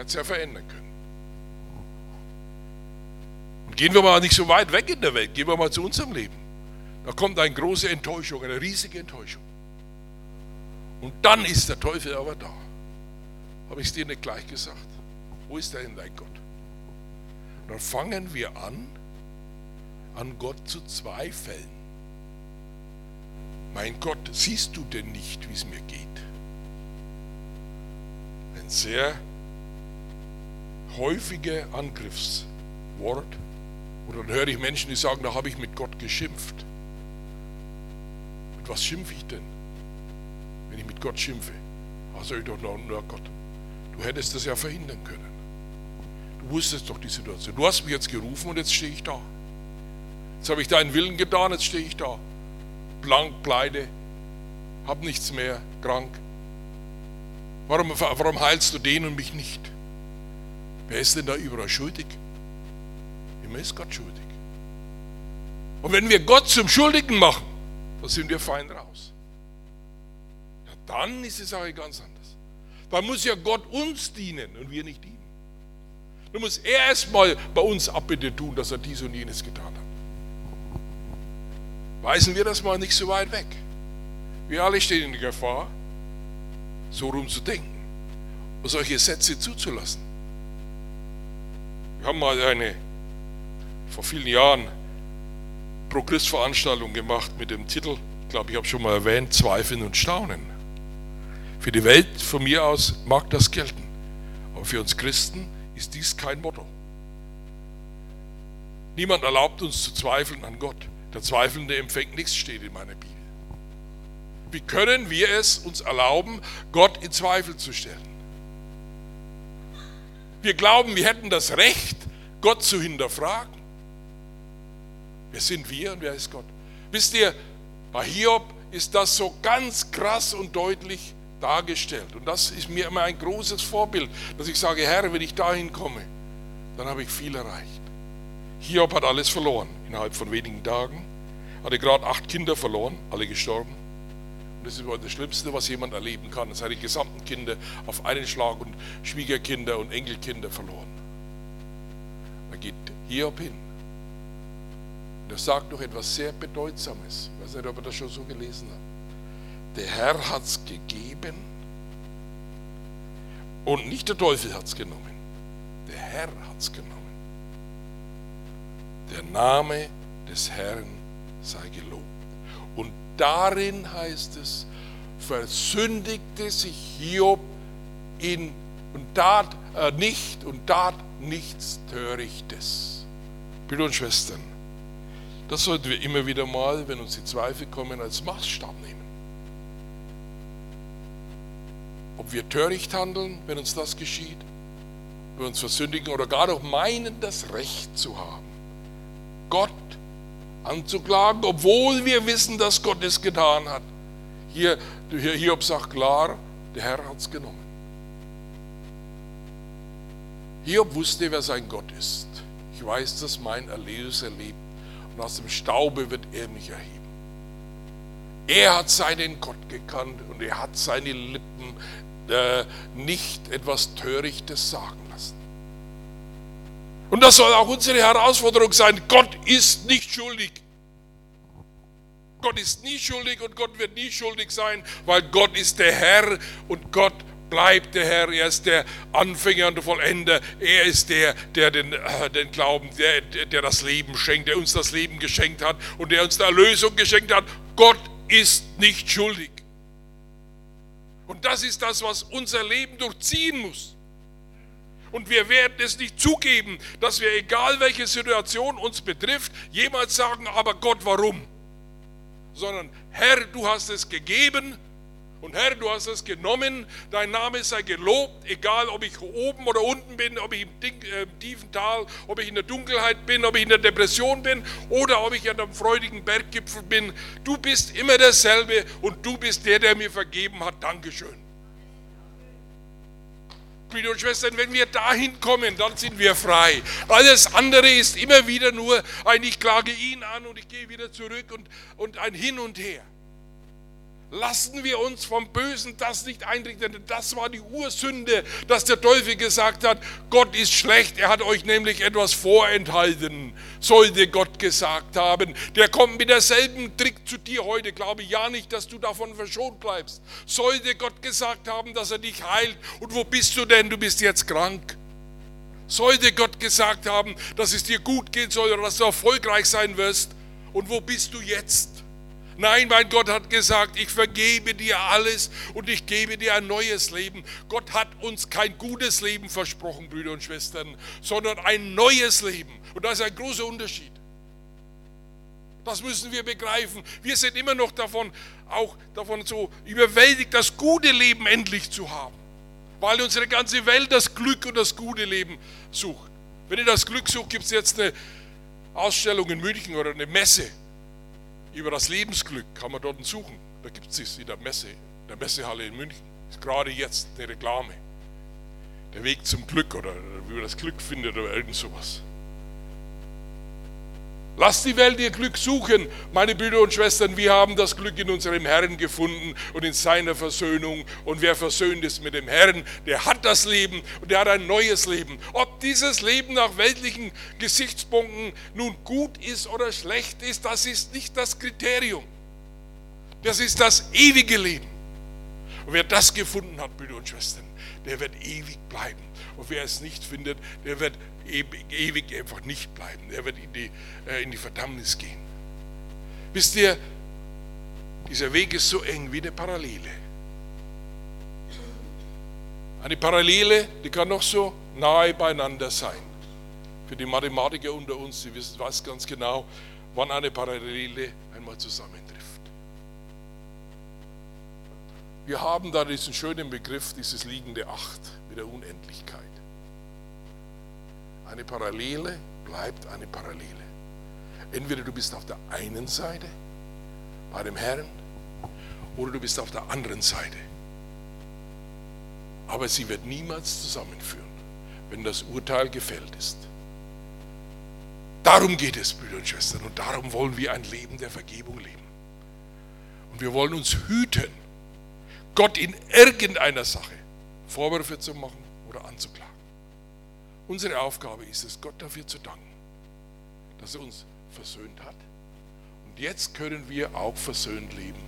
Hat es ja verändern können. Und gehen wir mal nicht so weit weg in der Welt, gehen wir mal zu unserem Leben. Da kommt eine große Enttäuschung, eine riesige Enttäuschung. Und dann ist der Teufel aber da. Habe ich es dir nicht gleich gesagt? Wo ist denn dein Gott? Dann fangen wir an, an Gott zu zweifeln. Mein Gott, siehst du denn nicht, wie es mir geht? Ein sehr häufiger Angriffswort. Und dann höre ich Menschen, die sagen, da habe ich mit Gott geschimpft. Mit was schimpfe ich denn, wenn ich mit Gott schimpfe? Also ich doch nur, Gott. Du hättest das ja verhindern können. Du wusstest doch die Situation. Du hast mich jetzt gerufen und jetzt stehe ich da. Jetzt habe ich deinen Willen getan, jetzt stehe ich da. Blank, pleite, hab nichts mehr, krank. Warum, warum heilst du den und mich nicht? Wer ist denn da überall schuldig? Immer ist Gott schuldig. Und wenn wir Gott zum Schuldigen machen, dann sind wir fein raus. Ja, dann ist die Sache ganz anders. Dann muss ja Gott uns dienen und wir nicht ihm. Dann muss er erstmal bei uns Abbitte tun, dass er dies und jenes getan hat. Weisen wir das mal nicht so weit weg. Wir alle stehen in der Gefahr, so rumzudenken und solche Sätze zuzulassen. Wir haben mal eine, vor vielen Jahren, Pro-Christ-Veranstaltung gemacht mit dem Titel, ich glaube, ich habe schon mal erwähnt, Zweifeln und Staunen. Für die Welt von mir aus mag das gelten, aber für uns Christen ist dies kein Motto. Niemand erlaubt uns zu zweifeln an Gott. Der Zweifelnde empfängt nichts, steht in meiner Bibel. Wie können wir es uns erlauben, Gott in Zweifel zu stellen? Wir glauben, wir hätten das Recht, Gott zu hinterfragen. Wer sind wir und wer ist Gott? Wisst ihr, bei Hiob ist das so ganz krass und deutlich dargestellt. Und das ist mir immer ein großes Vorbild, dass ich sage, Herr, wenn ich dahin komme, dann habe ich viel erreicht. Hiob hat alles verloren innerhalb von wenigen Tagen. Hatte gerade acht Kinder verloren, alle gestorben. Das ist das Schlimmste, was jemand erleben kann. Seine gesamten Kinder auf einen Schlag und Schwiegerkinder und Enkelkinder verloren. Da geht Hiob hin. Und er sagt noch etwas sehr Bedeutsames. Ich weiß nicht, ob ihr das schon so gelesen habt. Der Herr hat es gegeben und nicht der Teufel hat es genommen. Der Herr hat es genommen. Der Name des Herrn sei gelobt. Und darin heißt es, versündigte sich Hiob in und tat äh, nicht und tat nichts Törichtes. Brüder und Schwestern, das sollten wir immer wieder mal, wenn uns die Zweifel kommen, als Maßstab nehmen. Ob wir töricht handeln, wenn uns das geschieht, wir uns versündigen oder gar noch meinen, das Recht zu haben, Gott anzuklagen, obwohl wir wissen, dass Gott es getan hat. Hier, Hiob sagt klar, der Herr hat es genommen. Hiob wusste, wer sein Gott ist. Ich weiß, dass mein Erlöser lebt und aus dem Staube wird er mich erheben. Er hat seinen Gott gekannt und er hat seine Lippen äh, nicht etwas Törichtes sagen. Und das soll auch unsere Herausforderung sein. Gott ist nicht schuldig. Gott ist nie schuldig und Gott wird nie schuldig sein, weil Gott ist der Herr und Gott bleibt der Herr. Er ist der Anfänger und der Vollender. Er ist der, der den, äh, den Glauben, der, der das Leben schenkt, der uns das Leben geschenkt hat und der uns die Erlösung geschenkt hat. Gott ist nicht schuldig. Und das ist das, was unser Leben durchziehen muss. Und wir werden es nicht zugeben, dass wir, egal welche Situation uns betrifft, jemals sagen, aber Gott, warum? Sondern, Herr, du hast es gegeben und Herr, du hast es genommen, dein Name sei gelobt, egal ob ich oben oder unten bin, ob ich im, äh, tiefen Tal, ob ich in der Dunkelheit bin, ob ich in der Depression bin oder ob ich an einem freudigen Berggipfel bin. Du bist immer derselbe und du bist der, der mir vergeben hat. Dankeschön. Brüder und Schwestern, wenn wir dahin kommen, dann sind wir frei. Alles andere ist immer wieder nur ein Ich klage ihn an und ich gehe wieder zurück und, und ein Hin und Her. Lassen wir uns vom Bösen das nicht einrichten, denn das war die Ursünde, dass der Teufel gesagt hat, Gott ist schlecht, er hat euch nämlich etwas vorenthalten, sollte Gott gesagt haben. Der kommt mit derselben Trick zu dir heute, glaube ja nicht, dass du davon verschont bleibst. Sollte Gott gesagt haben, dass er dich heilt und wo bist du denn, du bist jetzt krank. Sollte Gott gesagt haben, dass es dir gut gehen soll oder dass du erfolgreich sein wirst und wo bist du jetzt? Nein, mein Gott hat gesagt, ich vergebe dir alles und ich gebe dir ein neues Leben. Gott hat uns kein gutes Leben versprochen, Brüder und Schwestern, sondern ein neues Leben. Und das ist ein großer Unterschied. Das müssen wir begreifen. Wir sind immer noch davon, auch davon so überwältigt, das gute Leben endlich zu haben. Weil unsere ganze Welt das Glück und das gute Leben sucht. Wenn ihr das Glück sucht, gibt es jetzt eine Ausstellung in München oder eine Messe über das Lebensglück kann man dort suchen. Da gibt es in der Messe, in der Messehalle in München. Ist gerade jetzt eine Reklame. Der Weg zum Glück oder wie man das Glück findet oder irgend sowas. Lass die Welt ihr Glück suchen, meine Brüder und Schwestern. Wir haben das Glück in unserem Herrn gefunden und in seiner Versöhnung. Und wer versöhnt ist mit dem Herrn, der hat das Leben und der hat ein neues Leben. Ob dieses Leben nach weltlichen Gesichtspunkten nun gut ist oder schlecht ist, das ist nicht das Kriterium. Das ist das ewige Leben. Und wer das gefunden hat, Brüder und Schwestern, der wird ewig bleiben. Und wer es nicht findet, der wird ewig einfach nicht bleiben. Er wird in die, äh, in die Verdammnis gehen. Wisst ihr, dieser Weg ist so eng wie eine Parallele. Eine Parallele, die kann noch so nahe beieinander sein. Für die Mathematiker unter uns, die wissen was ganz genau, wann eine Parallele einmal zusammentrifft. Wir haben da diesen schönen Begriff, dieses liegende Acht mit der Unendlichkeit. Eine Parallele bleibt eine Parallele. Entweder du bist auf der einen Seite bei dem Herrn oder du bist auf der anderen Seite. Aber sie wird niemals zusammenführen, wenn das Urteil gefällt ist. Darum geht es, Brüder und Schwestern, und darum wollen wir ein Leben der Vergebung leben. Und wir wollen uns hüten, Gott in irgendeiner Sache Vorwürfe zu machen oder anzuklagen. Unsere Aufgabe ist es, Gott dafür zu danken, dass er uns versöhnt hat. Und jetzt können wir auch versöhnt leben.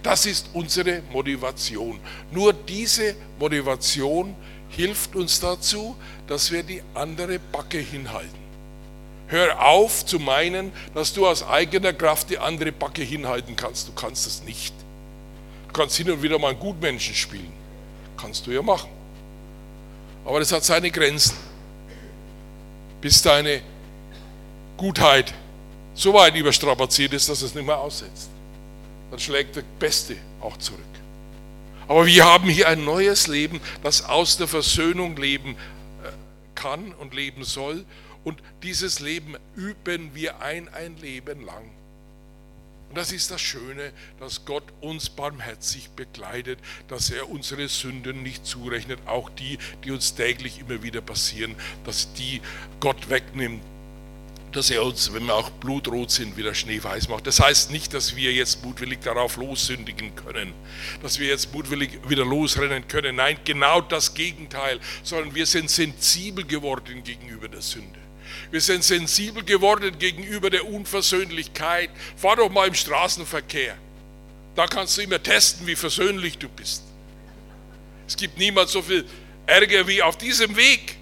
Das ist unsere Motivation. Nur diese Motivation hilft uns dazu, dass wir die andere Backe hinhalten. Hör auf zu meinen, dass du aus eigener Kraft die andere Backe hinhalten kannst. Du kannst es nicht. Du kannst hin und wieder mal einen Gutmenschen spielen. Kannst du ja machen. Aber das hat seine Grenzen. Bis deine Gutheit so weit überstrapaziert ist, dass es nicht mehr aussetzt. Dann schlägt der Beste auch zurück. Aber wir haben hier ein neues Leben, das aus der Versöhnung leben äh, kann und leben soll. Und dieses Leben üben wir ein, ein Leben lang. Und das ist das Schöne, dass Gott uns barmherzig begleitet, dass er unsere Sünden nicht zurechnet, auch die, die uns täglich immer wieder passieren, dass die Gott wegnimmt, dass er uns, wenn wir auch blutrot sind, wieder schneeweiß macht. Das heißt nicht, dass wir jetzt mutwillig darauf lossündigen können, dass wir jetzt mutwillig wieder losrennen können. Nein, genau das Gegenteil, sondern wir sind sensibel geworden gegenüber der Sünde. Wir sind sensibel geworden gegenüber der Unversöhnlichkeit. Fahr doch mal im Straßenverkehr. Da kannst du immer testen, wie versöhnlich du bist. Es gibt niemals so viel Ärger wie auf diesem Weg.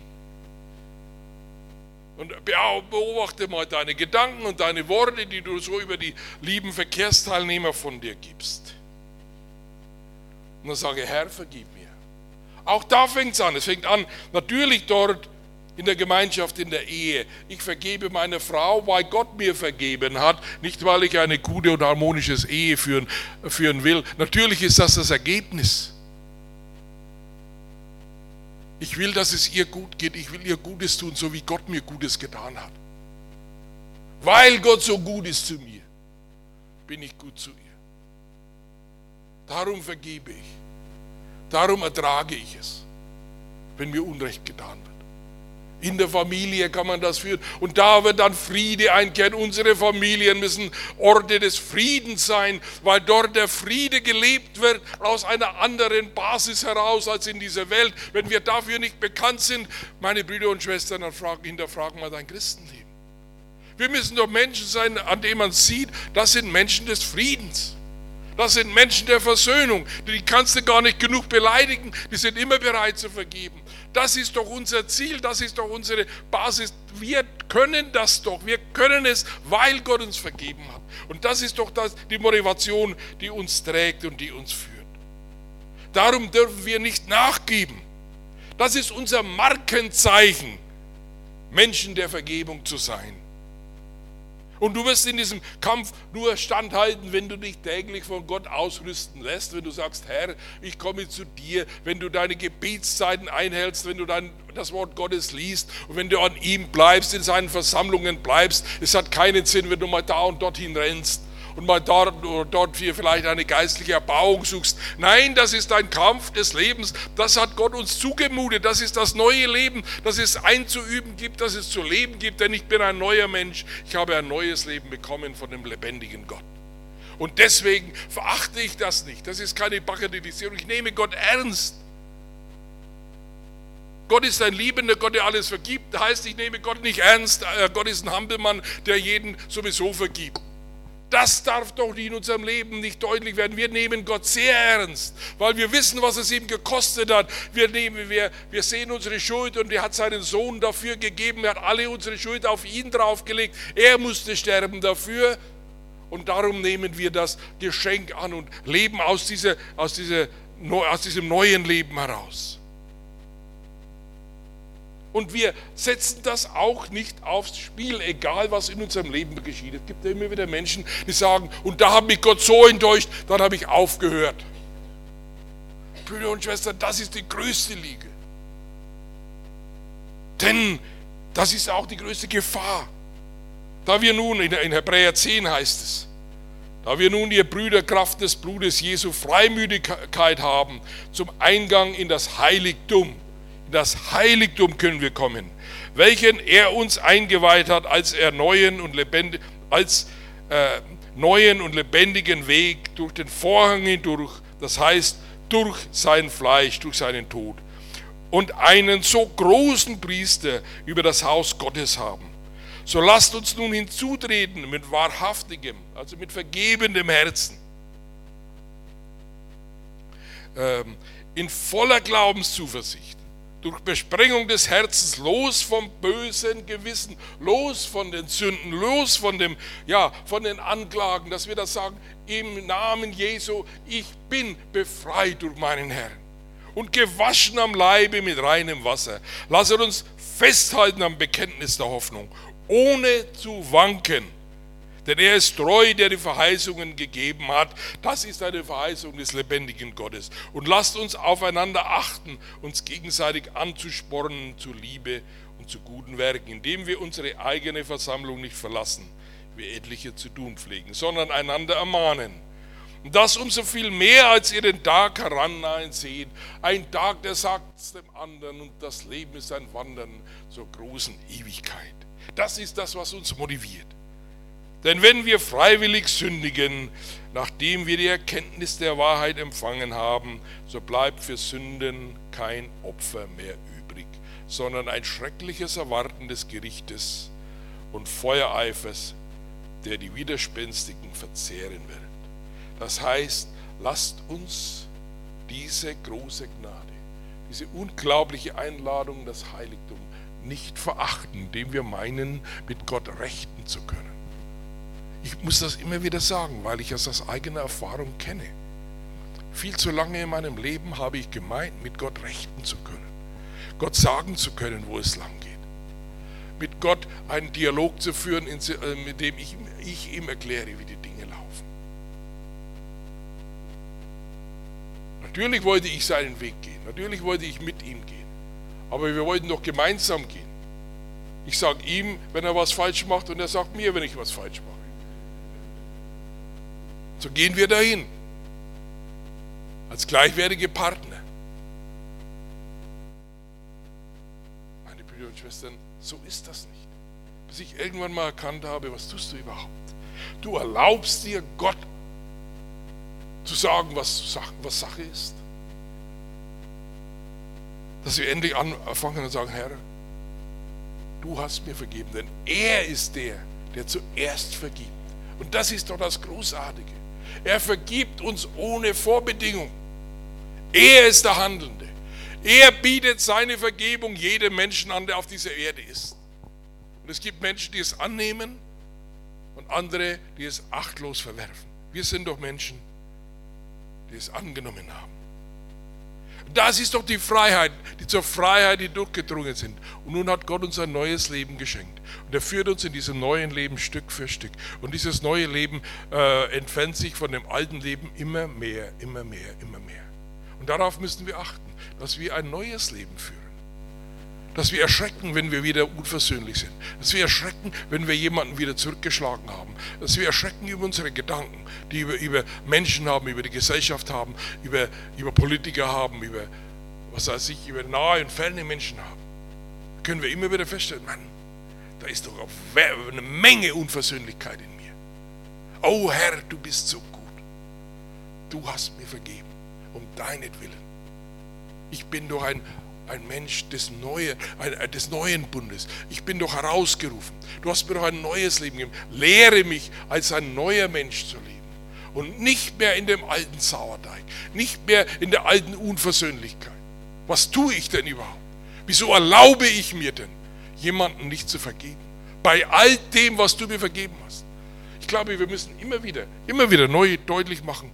Und beobachte mal deine Gedanken und deine Worte, die du so über die lieben Verkehrsteilnehmer von dir gibst. Und dann sage, Herr, vergib mir. Auch da fängt es an. Es fängt an, natürlich dort in der Gemeinschaft, in der Ehe. Ich vergebe meine Frau, weil Gott mir vergeben hat, nicht weil ich eine gute und harmonische Ehe führen, führen will. Natürlich ist das das Ergebnis. Ich will, dass es ihr gut geht. Ich will ihr Gutes tun, so wie Gott mir Gutes getan hat. Weil Gott so gut ist zu mir, bin ich gut zu ihr. Darum vergebe ich. Darum ertrage ich es, wenn mir Unrecht getan wird. In der Familie kann man das führen. Und da wird dann Friede einkehren. Unsere Familien müssen Orte des Friedens sein, weil dort der Friede gelebt wird aus einer anderen Basis heraus als in dieser Welt. Wenn wir dafür nicht bekannt sind, meine Brüder und Schwestern, dann fragen, hinterfragen wir dein Christenleben. Wir müssen doch Menschen sein, an denen man sieht, das sind Menschen des Friedens. Das sind Menschen der Versöhnung. Die kannst du gar nicht genug beleidigen. Die sind immer bereit zu vergeben. Das ist doch unser Ziel, das ist doch unsere Basis. Wir können das doch, wir können es, weil Gott uns vergeben hat. Und das ist doch das, die Motivation, die uns trägt und die uns führt. Darum dürfen wir nicht nachgeben. Das ist unser Markenzeichen, Menschen der Vergebung zu sein. Und du wirst in diesem Kampf nur standhalten, wenn du dich täglich von Gott ausrüsten lässt, wenn du sagst, Herr, ich komme zu dir, wenn du deine Gebetszeiten einhältst, wenn du dein, das Wort Gottes liest und wenn du an ihm bleibst, in seinen Versammlungen bleibst. Es hat keinen Sinn, wenn du mal da und dorthin rennst und mal dort oder dort hier vielleicht eine geistliche Erbauung suchst. Nein, das ist ein Kampf des Lebens. Das hat Gott uns zugemutet. Das ist das neue Leben, das es einzuüben gibt, das es zu leben gibt. Denn ich bin ein neuer Mensch. Ich habe ein neues Leben bekommen von dem lebendigen Gott. Und deswegen verachte ich das nicht. Das ist keine Bagatellisierung. Ich nehme Gott ernst. Gott ist ein liebender Gott, der alles vergibt. Das heißt, ich nehme Gott nicht ernst. Äh, Gott ist ein Hampelmann, der jeden sowieso vergibt. Das darf doch in unserem Leben nicht deutlich werden. Wir nehmen Gott sehr ernst, weil wir wissen, was es ihm gekostet hat. Wir, nehmen, wir, wir sehen unsere Schuld und er hat seinen Sohn dafür gegeben. Er hat alle unsere Schuld auf ihn draufgelegt. Er musste sterben dafür. Und darum nehmen wir das Geschenk an und leben aus, dieser, aus, dieser, aus diesem neuen Leben heraus. Und wir setzen das auch nicht aufs Spiel, egal was in unserem Leben geschieht. Es gibt ja immer wieder Menschen, die sagen, und da hat mich Gott so enttäuscht, dann habe ich aufgehört. Brüder und Schwestern, das ist die größte Liege. Denn das ist auch die größte Gefahr. Da wir nun, in Hebräer 10 heißt es, da wir nun, ihr Brüder, Kraft des Blutes Jesu Freimütigkeit haben zum Eingang in das Heiligtum, das Heiligtum können wir kommen, welchen er uns eingeweiht hat, als er neuen und lebendig, als äh, neuen und lebendigen Weg durch den Vorhang hindurch, das heißt durch sein Fleisch, durch seinen Tod, und einen so großen Priester über das Haus Gottes haben. So lasst uns nun hinzutreten mit wahrhaftigem, also mit vergebendem Herzen, ähm, in voller Glaubenszuversicht durch Besprengung des Herzens, los vom bösen Gewissen, los von den Sünden, los von dem, ja, von den Anklagen, dass wir das sagen, im Namen Jesu, ich bin befreit durch meinen Herrn und gewaschen am Leibe mit reinem Wasser. Lasset uns festhalten am Bekenntnis der Hoffnung, ohne zu wanken denn er ist treu, der die Verheißungen gegeben hat. Das ist eine Verheißung des lebendigen Gottes. Und lasst uns aufeinander achten, uns gegenseitig anzuspornen zu Liebe und zu guten Werken, indem wir unsere eigene Versammlung nicht verlassen, wie etliche zu tun pflegen, sondern einander ermahnen. Und das umso viel mehr, als ihr den Tag herannahen seht. Ein Tag, der sagt dem anderen und das Leben ist ein Wandern zur großen Ewigkeit. Das ist das, was uns motiviert. Denn wenn wir freiwillig sündigen, nachdem wir die Erkenntnis der Wahrheit empfangen haben, so bleibt für Sünden kein Opfer mehr übrig, sondern ein schreckliches Erwarten des Gerichtes und Feuereifers, der die Widerspenstigen verzehren wird. Das heißt, lasst uns diese große Gnade, diese unglaubliche Einladung, das Heiligtum nicht verachten, indem wir meinen, mit Gott rechten zu können. Ich muss das immer wieder sagen, weil ich es aus eigener Erfahrung kenne. Viel zu lange in meinem Leben habe ich gemeint, mit Gott rechten zu können. Gott sagen zu können, wo es lang geht. Mit Gott einen Dialog zu führen, äh, mit dem ich, ich ihm erkläre, wie die Dinge laufen. Natürlich wollte ich seinen Weg gehen. Natürlich wollte ich mit ihm gehen. Aber wir wollten doch gemeinsam gehen. Ich sage ihm, wenn er was falsch macht, und er sagt mir, wenn ich was falsch mache. So gehen wir dahin. Als gleichwertige Partner. Meine Brüder und Schwestern, so ist das nicht. Bis ich irgendwann mal erkannt habe, was tust du überhaupt? Du erlaubst dir Gott zu sagen, was, was Sache ist. Dass wir endlich anfangen und sagen, Herr, du hast mir vergeben, denn er ist der, der zuerst vergibt. Und das ist doch das Großartige. Er vergibt uns ohne Vorbedingung. Er ist der Handelnde. Er bietet seine Vergebung jedem Menschen an, der auf dieser Erde ist. Und es gibt Menschen, die es annehmen und andere, die es achtlos verwerfen. Wir sind doch Menschen, die es angenommen haben. Das ist doch die Freiheit, die zur Freiheit die durchgedrungen sind. Und nun hat Gott uns ein neues Leben geschenkt. Und er führt uns in diesem neuen Leben Stück für Stück. Und dieses neue Leben äh, entfernt sich von dem alten Leben immer mehr, immer mehr, immer mehr. Und darauf müssen wir achten, dass wir ein neues Leben führen. Dass wir erschrecken, wenn wir wieder unversöhnlich sind. Dass wir erschrecken, wenn wir jemanden wieder zurückgeschlagen haben. Dass wir erschrecken über unsere Gedanken, die wir über Menschen haben, über die Gesellschaft haben, über, über Politiker haben, über, was weiß ich, über nahe und ferne Menschen haben. Da können wir immer wieder feststellen, Mann, da ist doch eine Menge Unversöhnlichkeit in mir. Oh Herr, du bist so gut. Du hast mir vergeben, um deinetwillen. Ich bin doch ein ein Mensch des, Neue, äh, des neuen Bundes. Ich bin doch herausgerufen. Du hast mir doch ein neues Leben gegeben. Lehre mich, als ein neuer Mensch zu leben. Und nicht mehr in dem alten Sauerteig. Nicht mehr in der alten Unversöhnlichkeit. Was tue ich denn überhaupt? Wieso erlaube ich mir denn, jemanden nicht zu vergeben? Bei all dem, was du mir vergeben hast. Ich glaube, wir müssen immer wieder, immer wieder neu deutlich machen,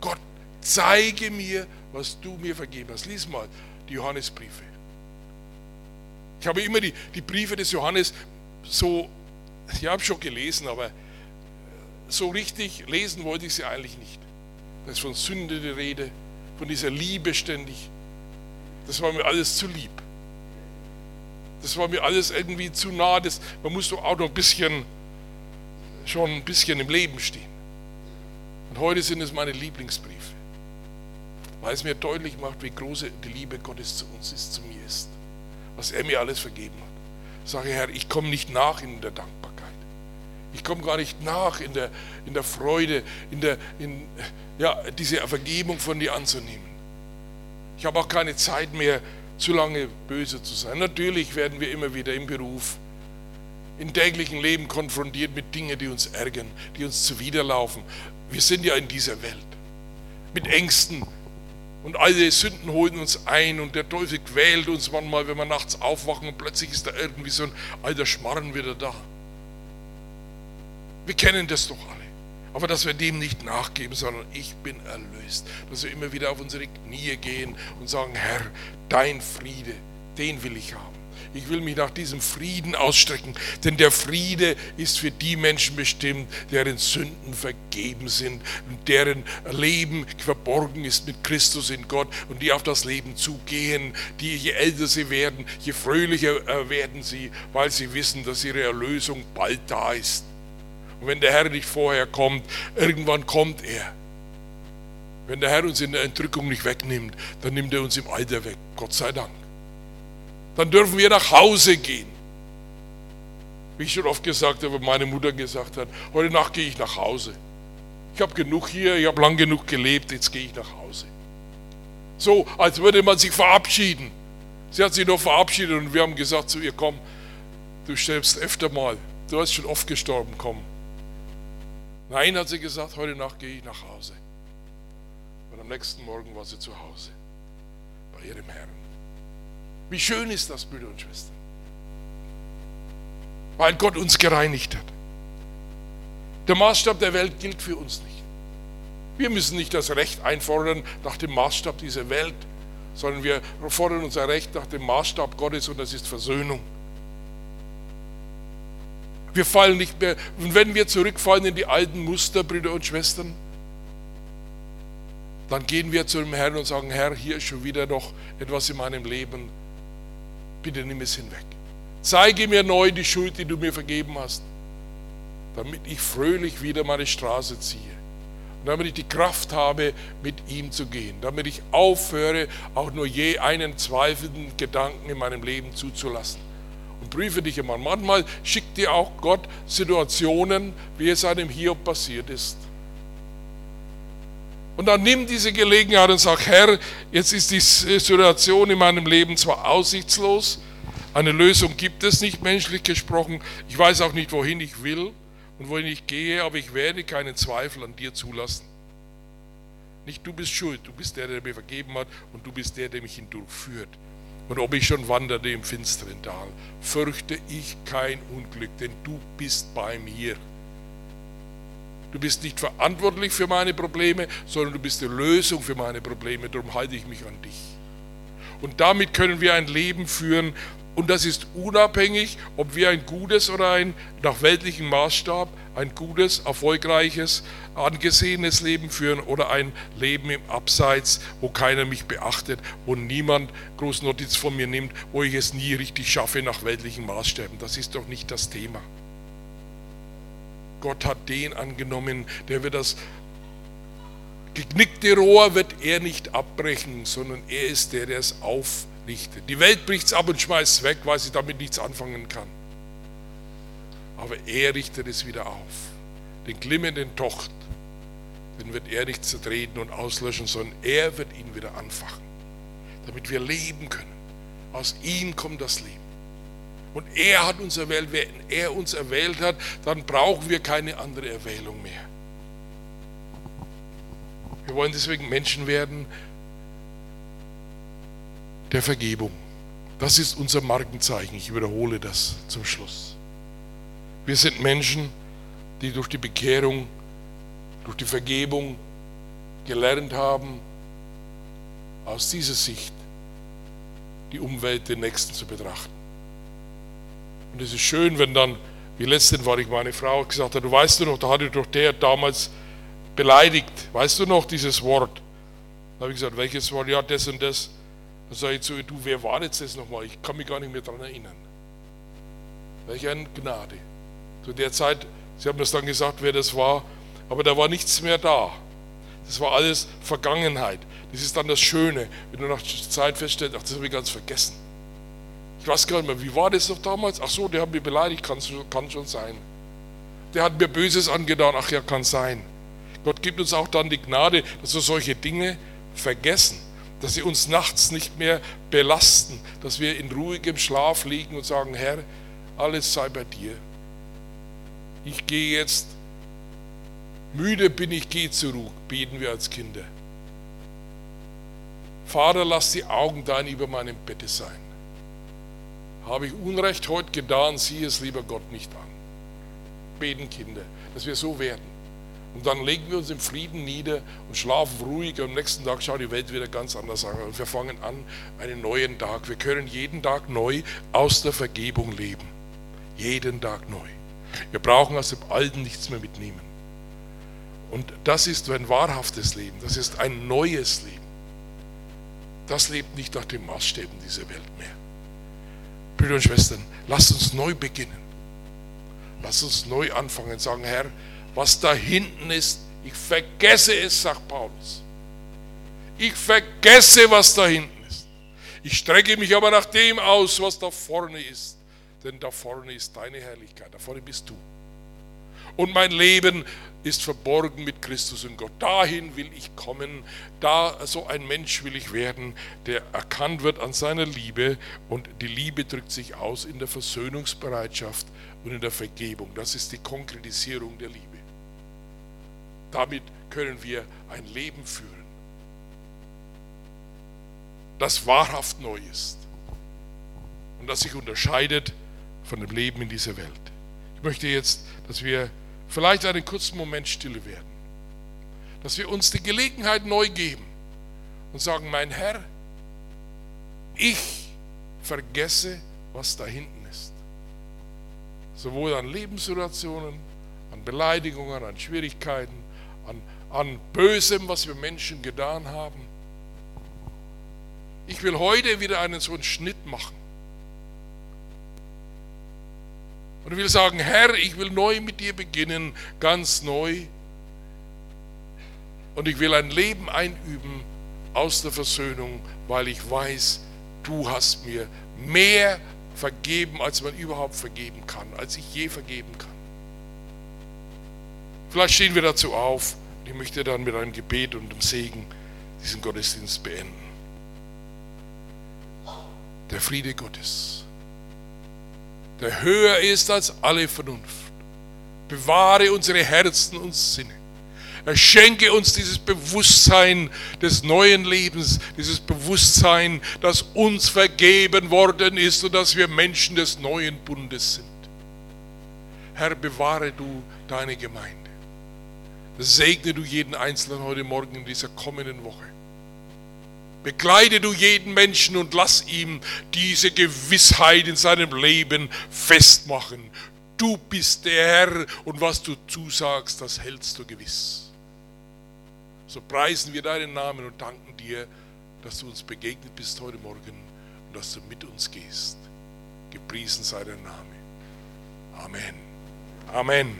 Gott, zeige mir, was du mir vergeben hast. Lies mal die Johannesbriefe. Ich habe immer die, die Briefe des Johannes so, ich habe schon gelesen, aber so richtig lesen wollte ich sie eigentlich nicht. Da ist von Sünde die Rede, von dieser Liebe ständig. Das war mir alles zu lieb. Das war mir alles irgendwie zu nah. Das, man muss doch auch noch ein bisschen, schon ein bisschen im Leben stehen. Und heute sind es meine Lieblingsbriefe weil es mir deutlich macht, wie groß die Liebe Gottes zu uns ist, zu mir ist. Was er mir alles vergeben hat. Ich sage, Herr, ich komme nicht nach in der Dankbarkeit. Ich komme gar nicht nach in der, in der Freude, in der, in, ja, diese Vergebung von dir anzunehmen. Ich habe auch keine Zeit mehr, zu lange böse zu sein. Natürlich werden wir immer wieder im Beruf, im täglichen Leben konfrontiert mit Dingen, die uns ärgern, die uns zuwiderlaufen. Wir sind ja in dieser Welt mit Ängsten, Und alle Sünden holen uns ein und der Teufel quält uns manchmal, wenn wir nachts aufwachen und plötzlich ist da irgendwie so ein alter Schmarren wieder da. Wir kennen das doch alle. Aber dass wir dem nicht nachgeben, sondern ich bin erlöst. Dass wir immer wieder auf unsere Knie gehen und sagen, Herr, dein Friede, den will ich haben. Ich will mich nach diesem Frieden ausstrecken, denn der Friede ist für die Menschen bestimmt, deren Sünden vergeben sind und deren Leben verborgen ist mit Christus in Gott und die auf das Leben zugehen, die je älter sie werden, je fröhlicher äh, werden sie, weil sie wissen, dass ihre Erlösung bald da ist. Und wenn der Herr nicht vorher kommt, irgendwann kommt er. Wenn der Herr uns in der Entrückung nicht wegnimmt, dann nimmt er uns im Alter weg. Gott sei Dank. Dann dürfen wir nach Hause gehen. Wie ich schon oft gesagt habe, meine Mutter gesagt hat, heute Nacht gehe ich nach Hause. Ich habe genug hier, ich habe lang genug gelebt, jetzt gehe ich nach Hause. So, als würde man sich verabschieden. Sie hat sich noch verabschiedet und wir haben gesagt zu ihr, komm, du stirbst öfter mal. Du hast schon oft gestorben, komm. Nein, hat sie gesagt, heute Nacht gehe ich nach Hause. Und am nächsten Morgen war sie zu Hause, bei ihrem Herrn. Wie schön ist das, Brüder und Schwestern. Weil Gott uns gereinigt hat. Der Maßstab der Welt gilt für uns nicht. Wir müssen nicht das Recht einfordern nach dem Maßstab dieser Welt, sondern wir fordern unser Recht nach dem Maßstab Gottes und das ist Versöhnung. Wir fallen nicht mehr, und wenn wir zurückfallen in die alten Muster, Brüder und Schwestern, dann gehen wir zu dem Herrn und sagen, Herr, hier ist schon wieder noch etwas in meinem Leben, bitte nimm es hinweg. Zeige mir neu die Schuld, die du mir vergeben hast, damit ich fröhlich wieder meine Straße ziehe. Und damit ich die Kraft habe, mit ihm zu gehen. Damit ich aufhöre, auch nur je einen zweifelnden Gedanken in meinem Leben zuzulassen und prüfe dich immer. Manchmal schickt dir auch Gott Situationen, wie es einem Hiob passiert ist. Und dann nimm diese Gelegenheit und sag, Herr, jetzt ist die Situation in meinem Leben zwar aussichtslos, eine Lösung gibt es nicht, menschlich gesprochen. Ich weiß auch nicht, wohin ich will und wohin ich gehe, aber ich werde keinen Zweifel an dir zulassen. Nicht du bist schuld, du bist der, der mir vergeben hat und du bist der, der mich hindurchführt. Und ob ich schon wanderte im finsteren Tal, fürchte ich kein Unglück, denn du bist bei mir. Du bist nicht verantwortlich für meine Probleme, sondern du bist die Lösung für meine Probleme. Darum halte ich mich an dich. Und damit können wir ein Leben führen, und das ist unabhängig, ob wir ein gutes oder ein nach weltlichem Maßstab ein gutes, erfolgreiches, angesehenes Leben führen oder ein Leben im Abseits, wo keiner mich beachtet, wo niemand groß Notiz von mir nimmt, wo ich es nie richtig schaffe nach weltlichen Maßstäben. Das ist doch nicht das Thema. Gott hat den angenommen, der wird das geknickte Rohr wird er nicht abbrechen, sondern er ist der, der es aufrichtet. Die Welt bricht es ab und schmeißt es weg, weil sie damit nichts anfangen kann. Aber er richtet es wieder auf. Den glimmenden Tocht, den wird er nicht zertreten und auslöschen, sondern er wird ihn wieder anfachen, damit wir leben können. Aus ihm kommt das Leben. Und er hat uns erwählt. Wenn er uns erwählt hat, dann brauchen wir keine andere Erwählung mehr. Wir wollen deswegen Menschen werden der Vergebung. Das ist unser Markenzeichen. Ich wiederhole das zum Schluss. Wir sind Menschen, die durch die Bekehrung, durch die Vergebung gelernt haben, aus dieser Sicht die Umwelt den Nächsten zu betrachten. Und es ist schön, wenn dann, wie letztens war ich meine Frau gesagt hat, du weißt du noch, da hatte doch der damals beleidigt, weißt du noch dieses Wort? Da habe ich gesagt, welches Wort? Ja, das und das. Dann sage ich zu ihr, du, wer war jetzt das nochmal? Ich kann mich gar nicht mehr daran erinnern. Welch eine Gnade. Zu der Zeit, Sie haben das dann gesagt, wer das war, aber da war nichts mehr da. Das war alles Vergangenheit. Das ist dann das Schöne, wenn du nach Zeit feststellst, ach, das habe ich ganz vergessen. Ich weiß gar nicht mehr, wie war das noch damals? Ach so, der hat mich beleidigt, kann, kann schon sein. Der hat mir Böses angetan, ach ja, kann sein. Gott gibt uns auch dann die Gnade, dass wir solche Dinge vergessen, dass sie uns nachts nicht mehr belasten, dass wir in ruhigem Schlaf liegen und sagen, Herr, alles sei bei dir. Ich gehe jetzt, müde bin ich, gehe zur Ruhe, beten wir als Kinder. Vater, lass die Augen dein über meinem Bette sein. Habe ich Unrecht heute getan, sieh es lieber Gott nicht an. Beten Kinder, dass wir so werden. Und dann legen wir uns im Frieden nieder und schlafen ruhig. Und am nächsten Tag schaut die Welt wieder ganz anders aus. Und wir fangen an, einen neuen Tag. Wir können jeden Tag neu aus der Vergebung leben. Jeden Tag neu. Wir brauchen aus dem Alten nichts mehr mitnehmen. Und das ist ein wahrhaftes Leben. Das ist ein neues Leben. Das lebt nicht nach den Maßstäben dieser Welt mehr. Brüder und Schwestern, lasst uns neu beginnen. Lasst uns neu anfangen sagen, Herr, was da hinten ist, ich vergesse es, sagt Paulus. Ich vergesse, was da hinten ist. Ich strecke mich aber nach dem aus, was da vorne ist. Denn da vorne ist deine Herrlichkeit, da vorne bist du. Und mein Leben ist verborgen mit Christus und Gott. Dahin will ich kommen, da so ein Mensch will ich werden, der erkannt wird an seiner Liebe und die Liebe drückt sich aus in der Versöhnungsbereitschaft und in der Vergebung. Das ist die Konkretisierung der Liebe. Damit können wir ein Leben führen, das wahrhaft neu ist und das sich unterscheidet von dem Leben in dieser Welt. Ich möchte jetzt, dass wir vielleicht einen kurzen Moment stille werden, dass wir uns die Gelegenheit neu geben und sagen, mein Herr, ich vergesse, was da hinten ist. Sowohl an Lebenssituationen, an Beleidigungen, an Schwierigkeiten, an, an Bösem, was wir Menschen getan haben. Ich will heute wieder einen so einen Schnitt machen. Und will sagen, Herr, ich will neu mit dir beginnen, ganz neu. Und ich will ein Leben einüben aus der Versöhnung, weil ich weiß, du hast mir mehr vergeben, als man überhaupt vergeben kann, als ich je vergeben kann. Vielleicht stehen wir dazu auf. Ich möchte dann mit einem Gebet und einem Segen diesen Gottesdienst beenden. Der Friede Gottes, der höher ist als alle Vernunft, bewahre unsere Herzen und Sinne. Er schenke uns dieses Bewusstsein des neuen Lebens, dieses Bewusstsein, dass uns vergeben worden ist und dass wir Menschen des neuen Bundes sind. Herr, bewahre du deine Gemeinde. Segne du jeden Einzelnen heute Morgen in dieser kommenden Woche. Begleite du jeden Menschen und lass ihm diese Gewissheit in seinem Leben festmachen. Du bist der Herr und was du zusagst, das hältst du gewiss. So preisen wir deinen Namen und danken dir, dass du uns begegnet bist heute Morgen und dass du mit uns gehst. Gepriesen sei dein Name. Amen. Amen.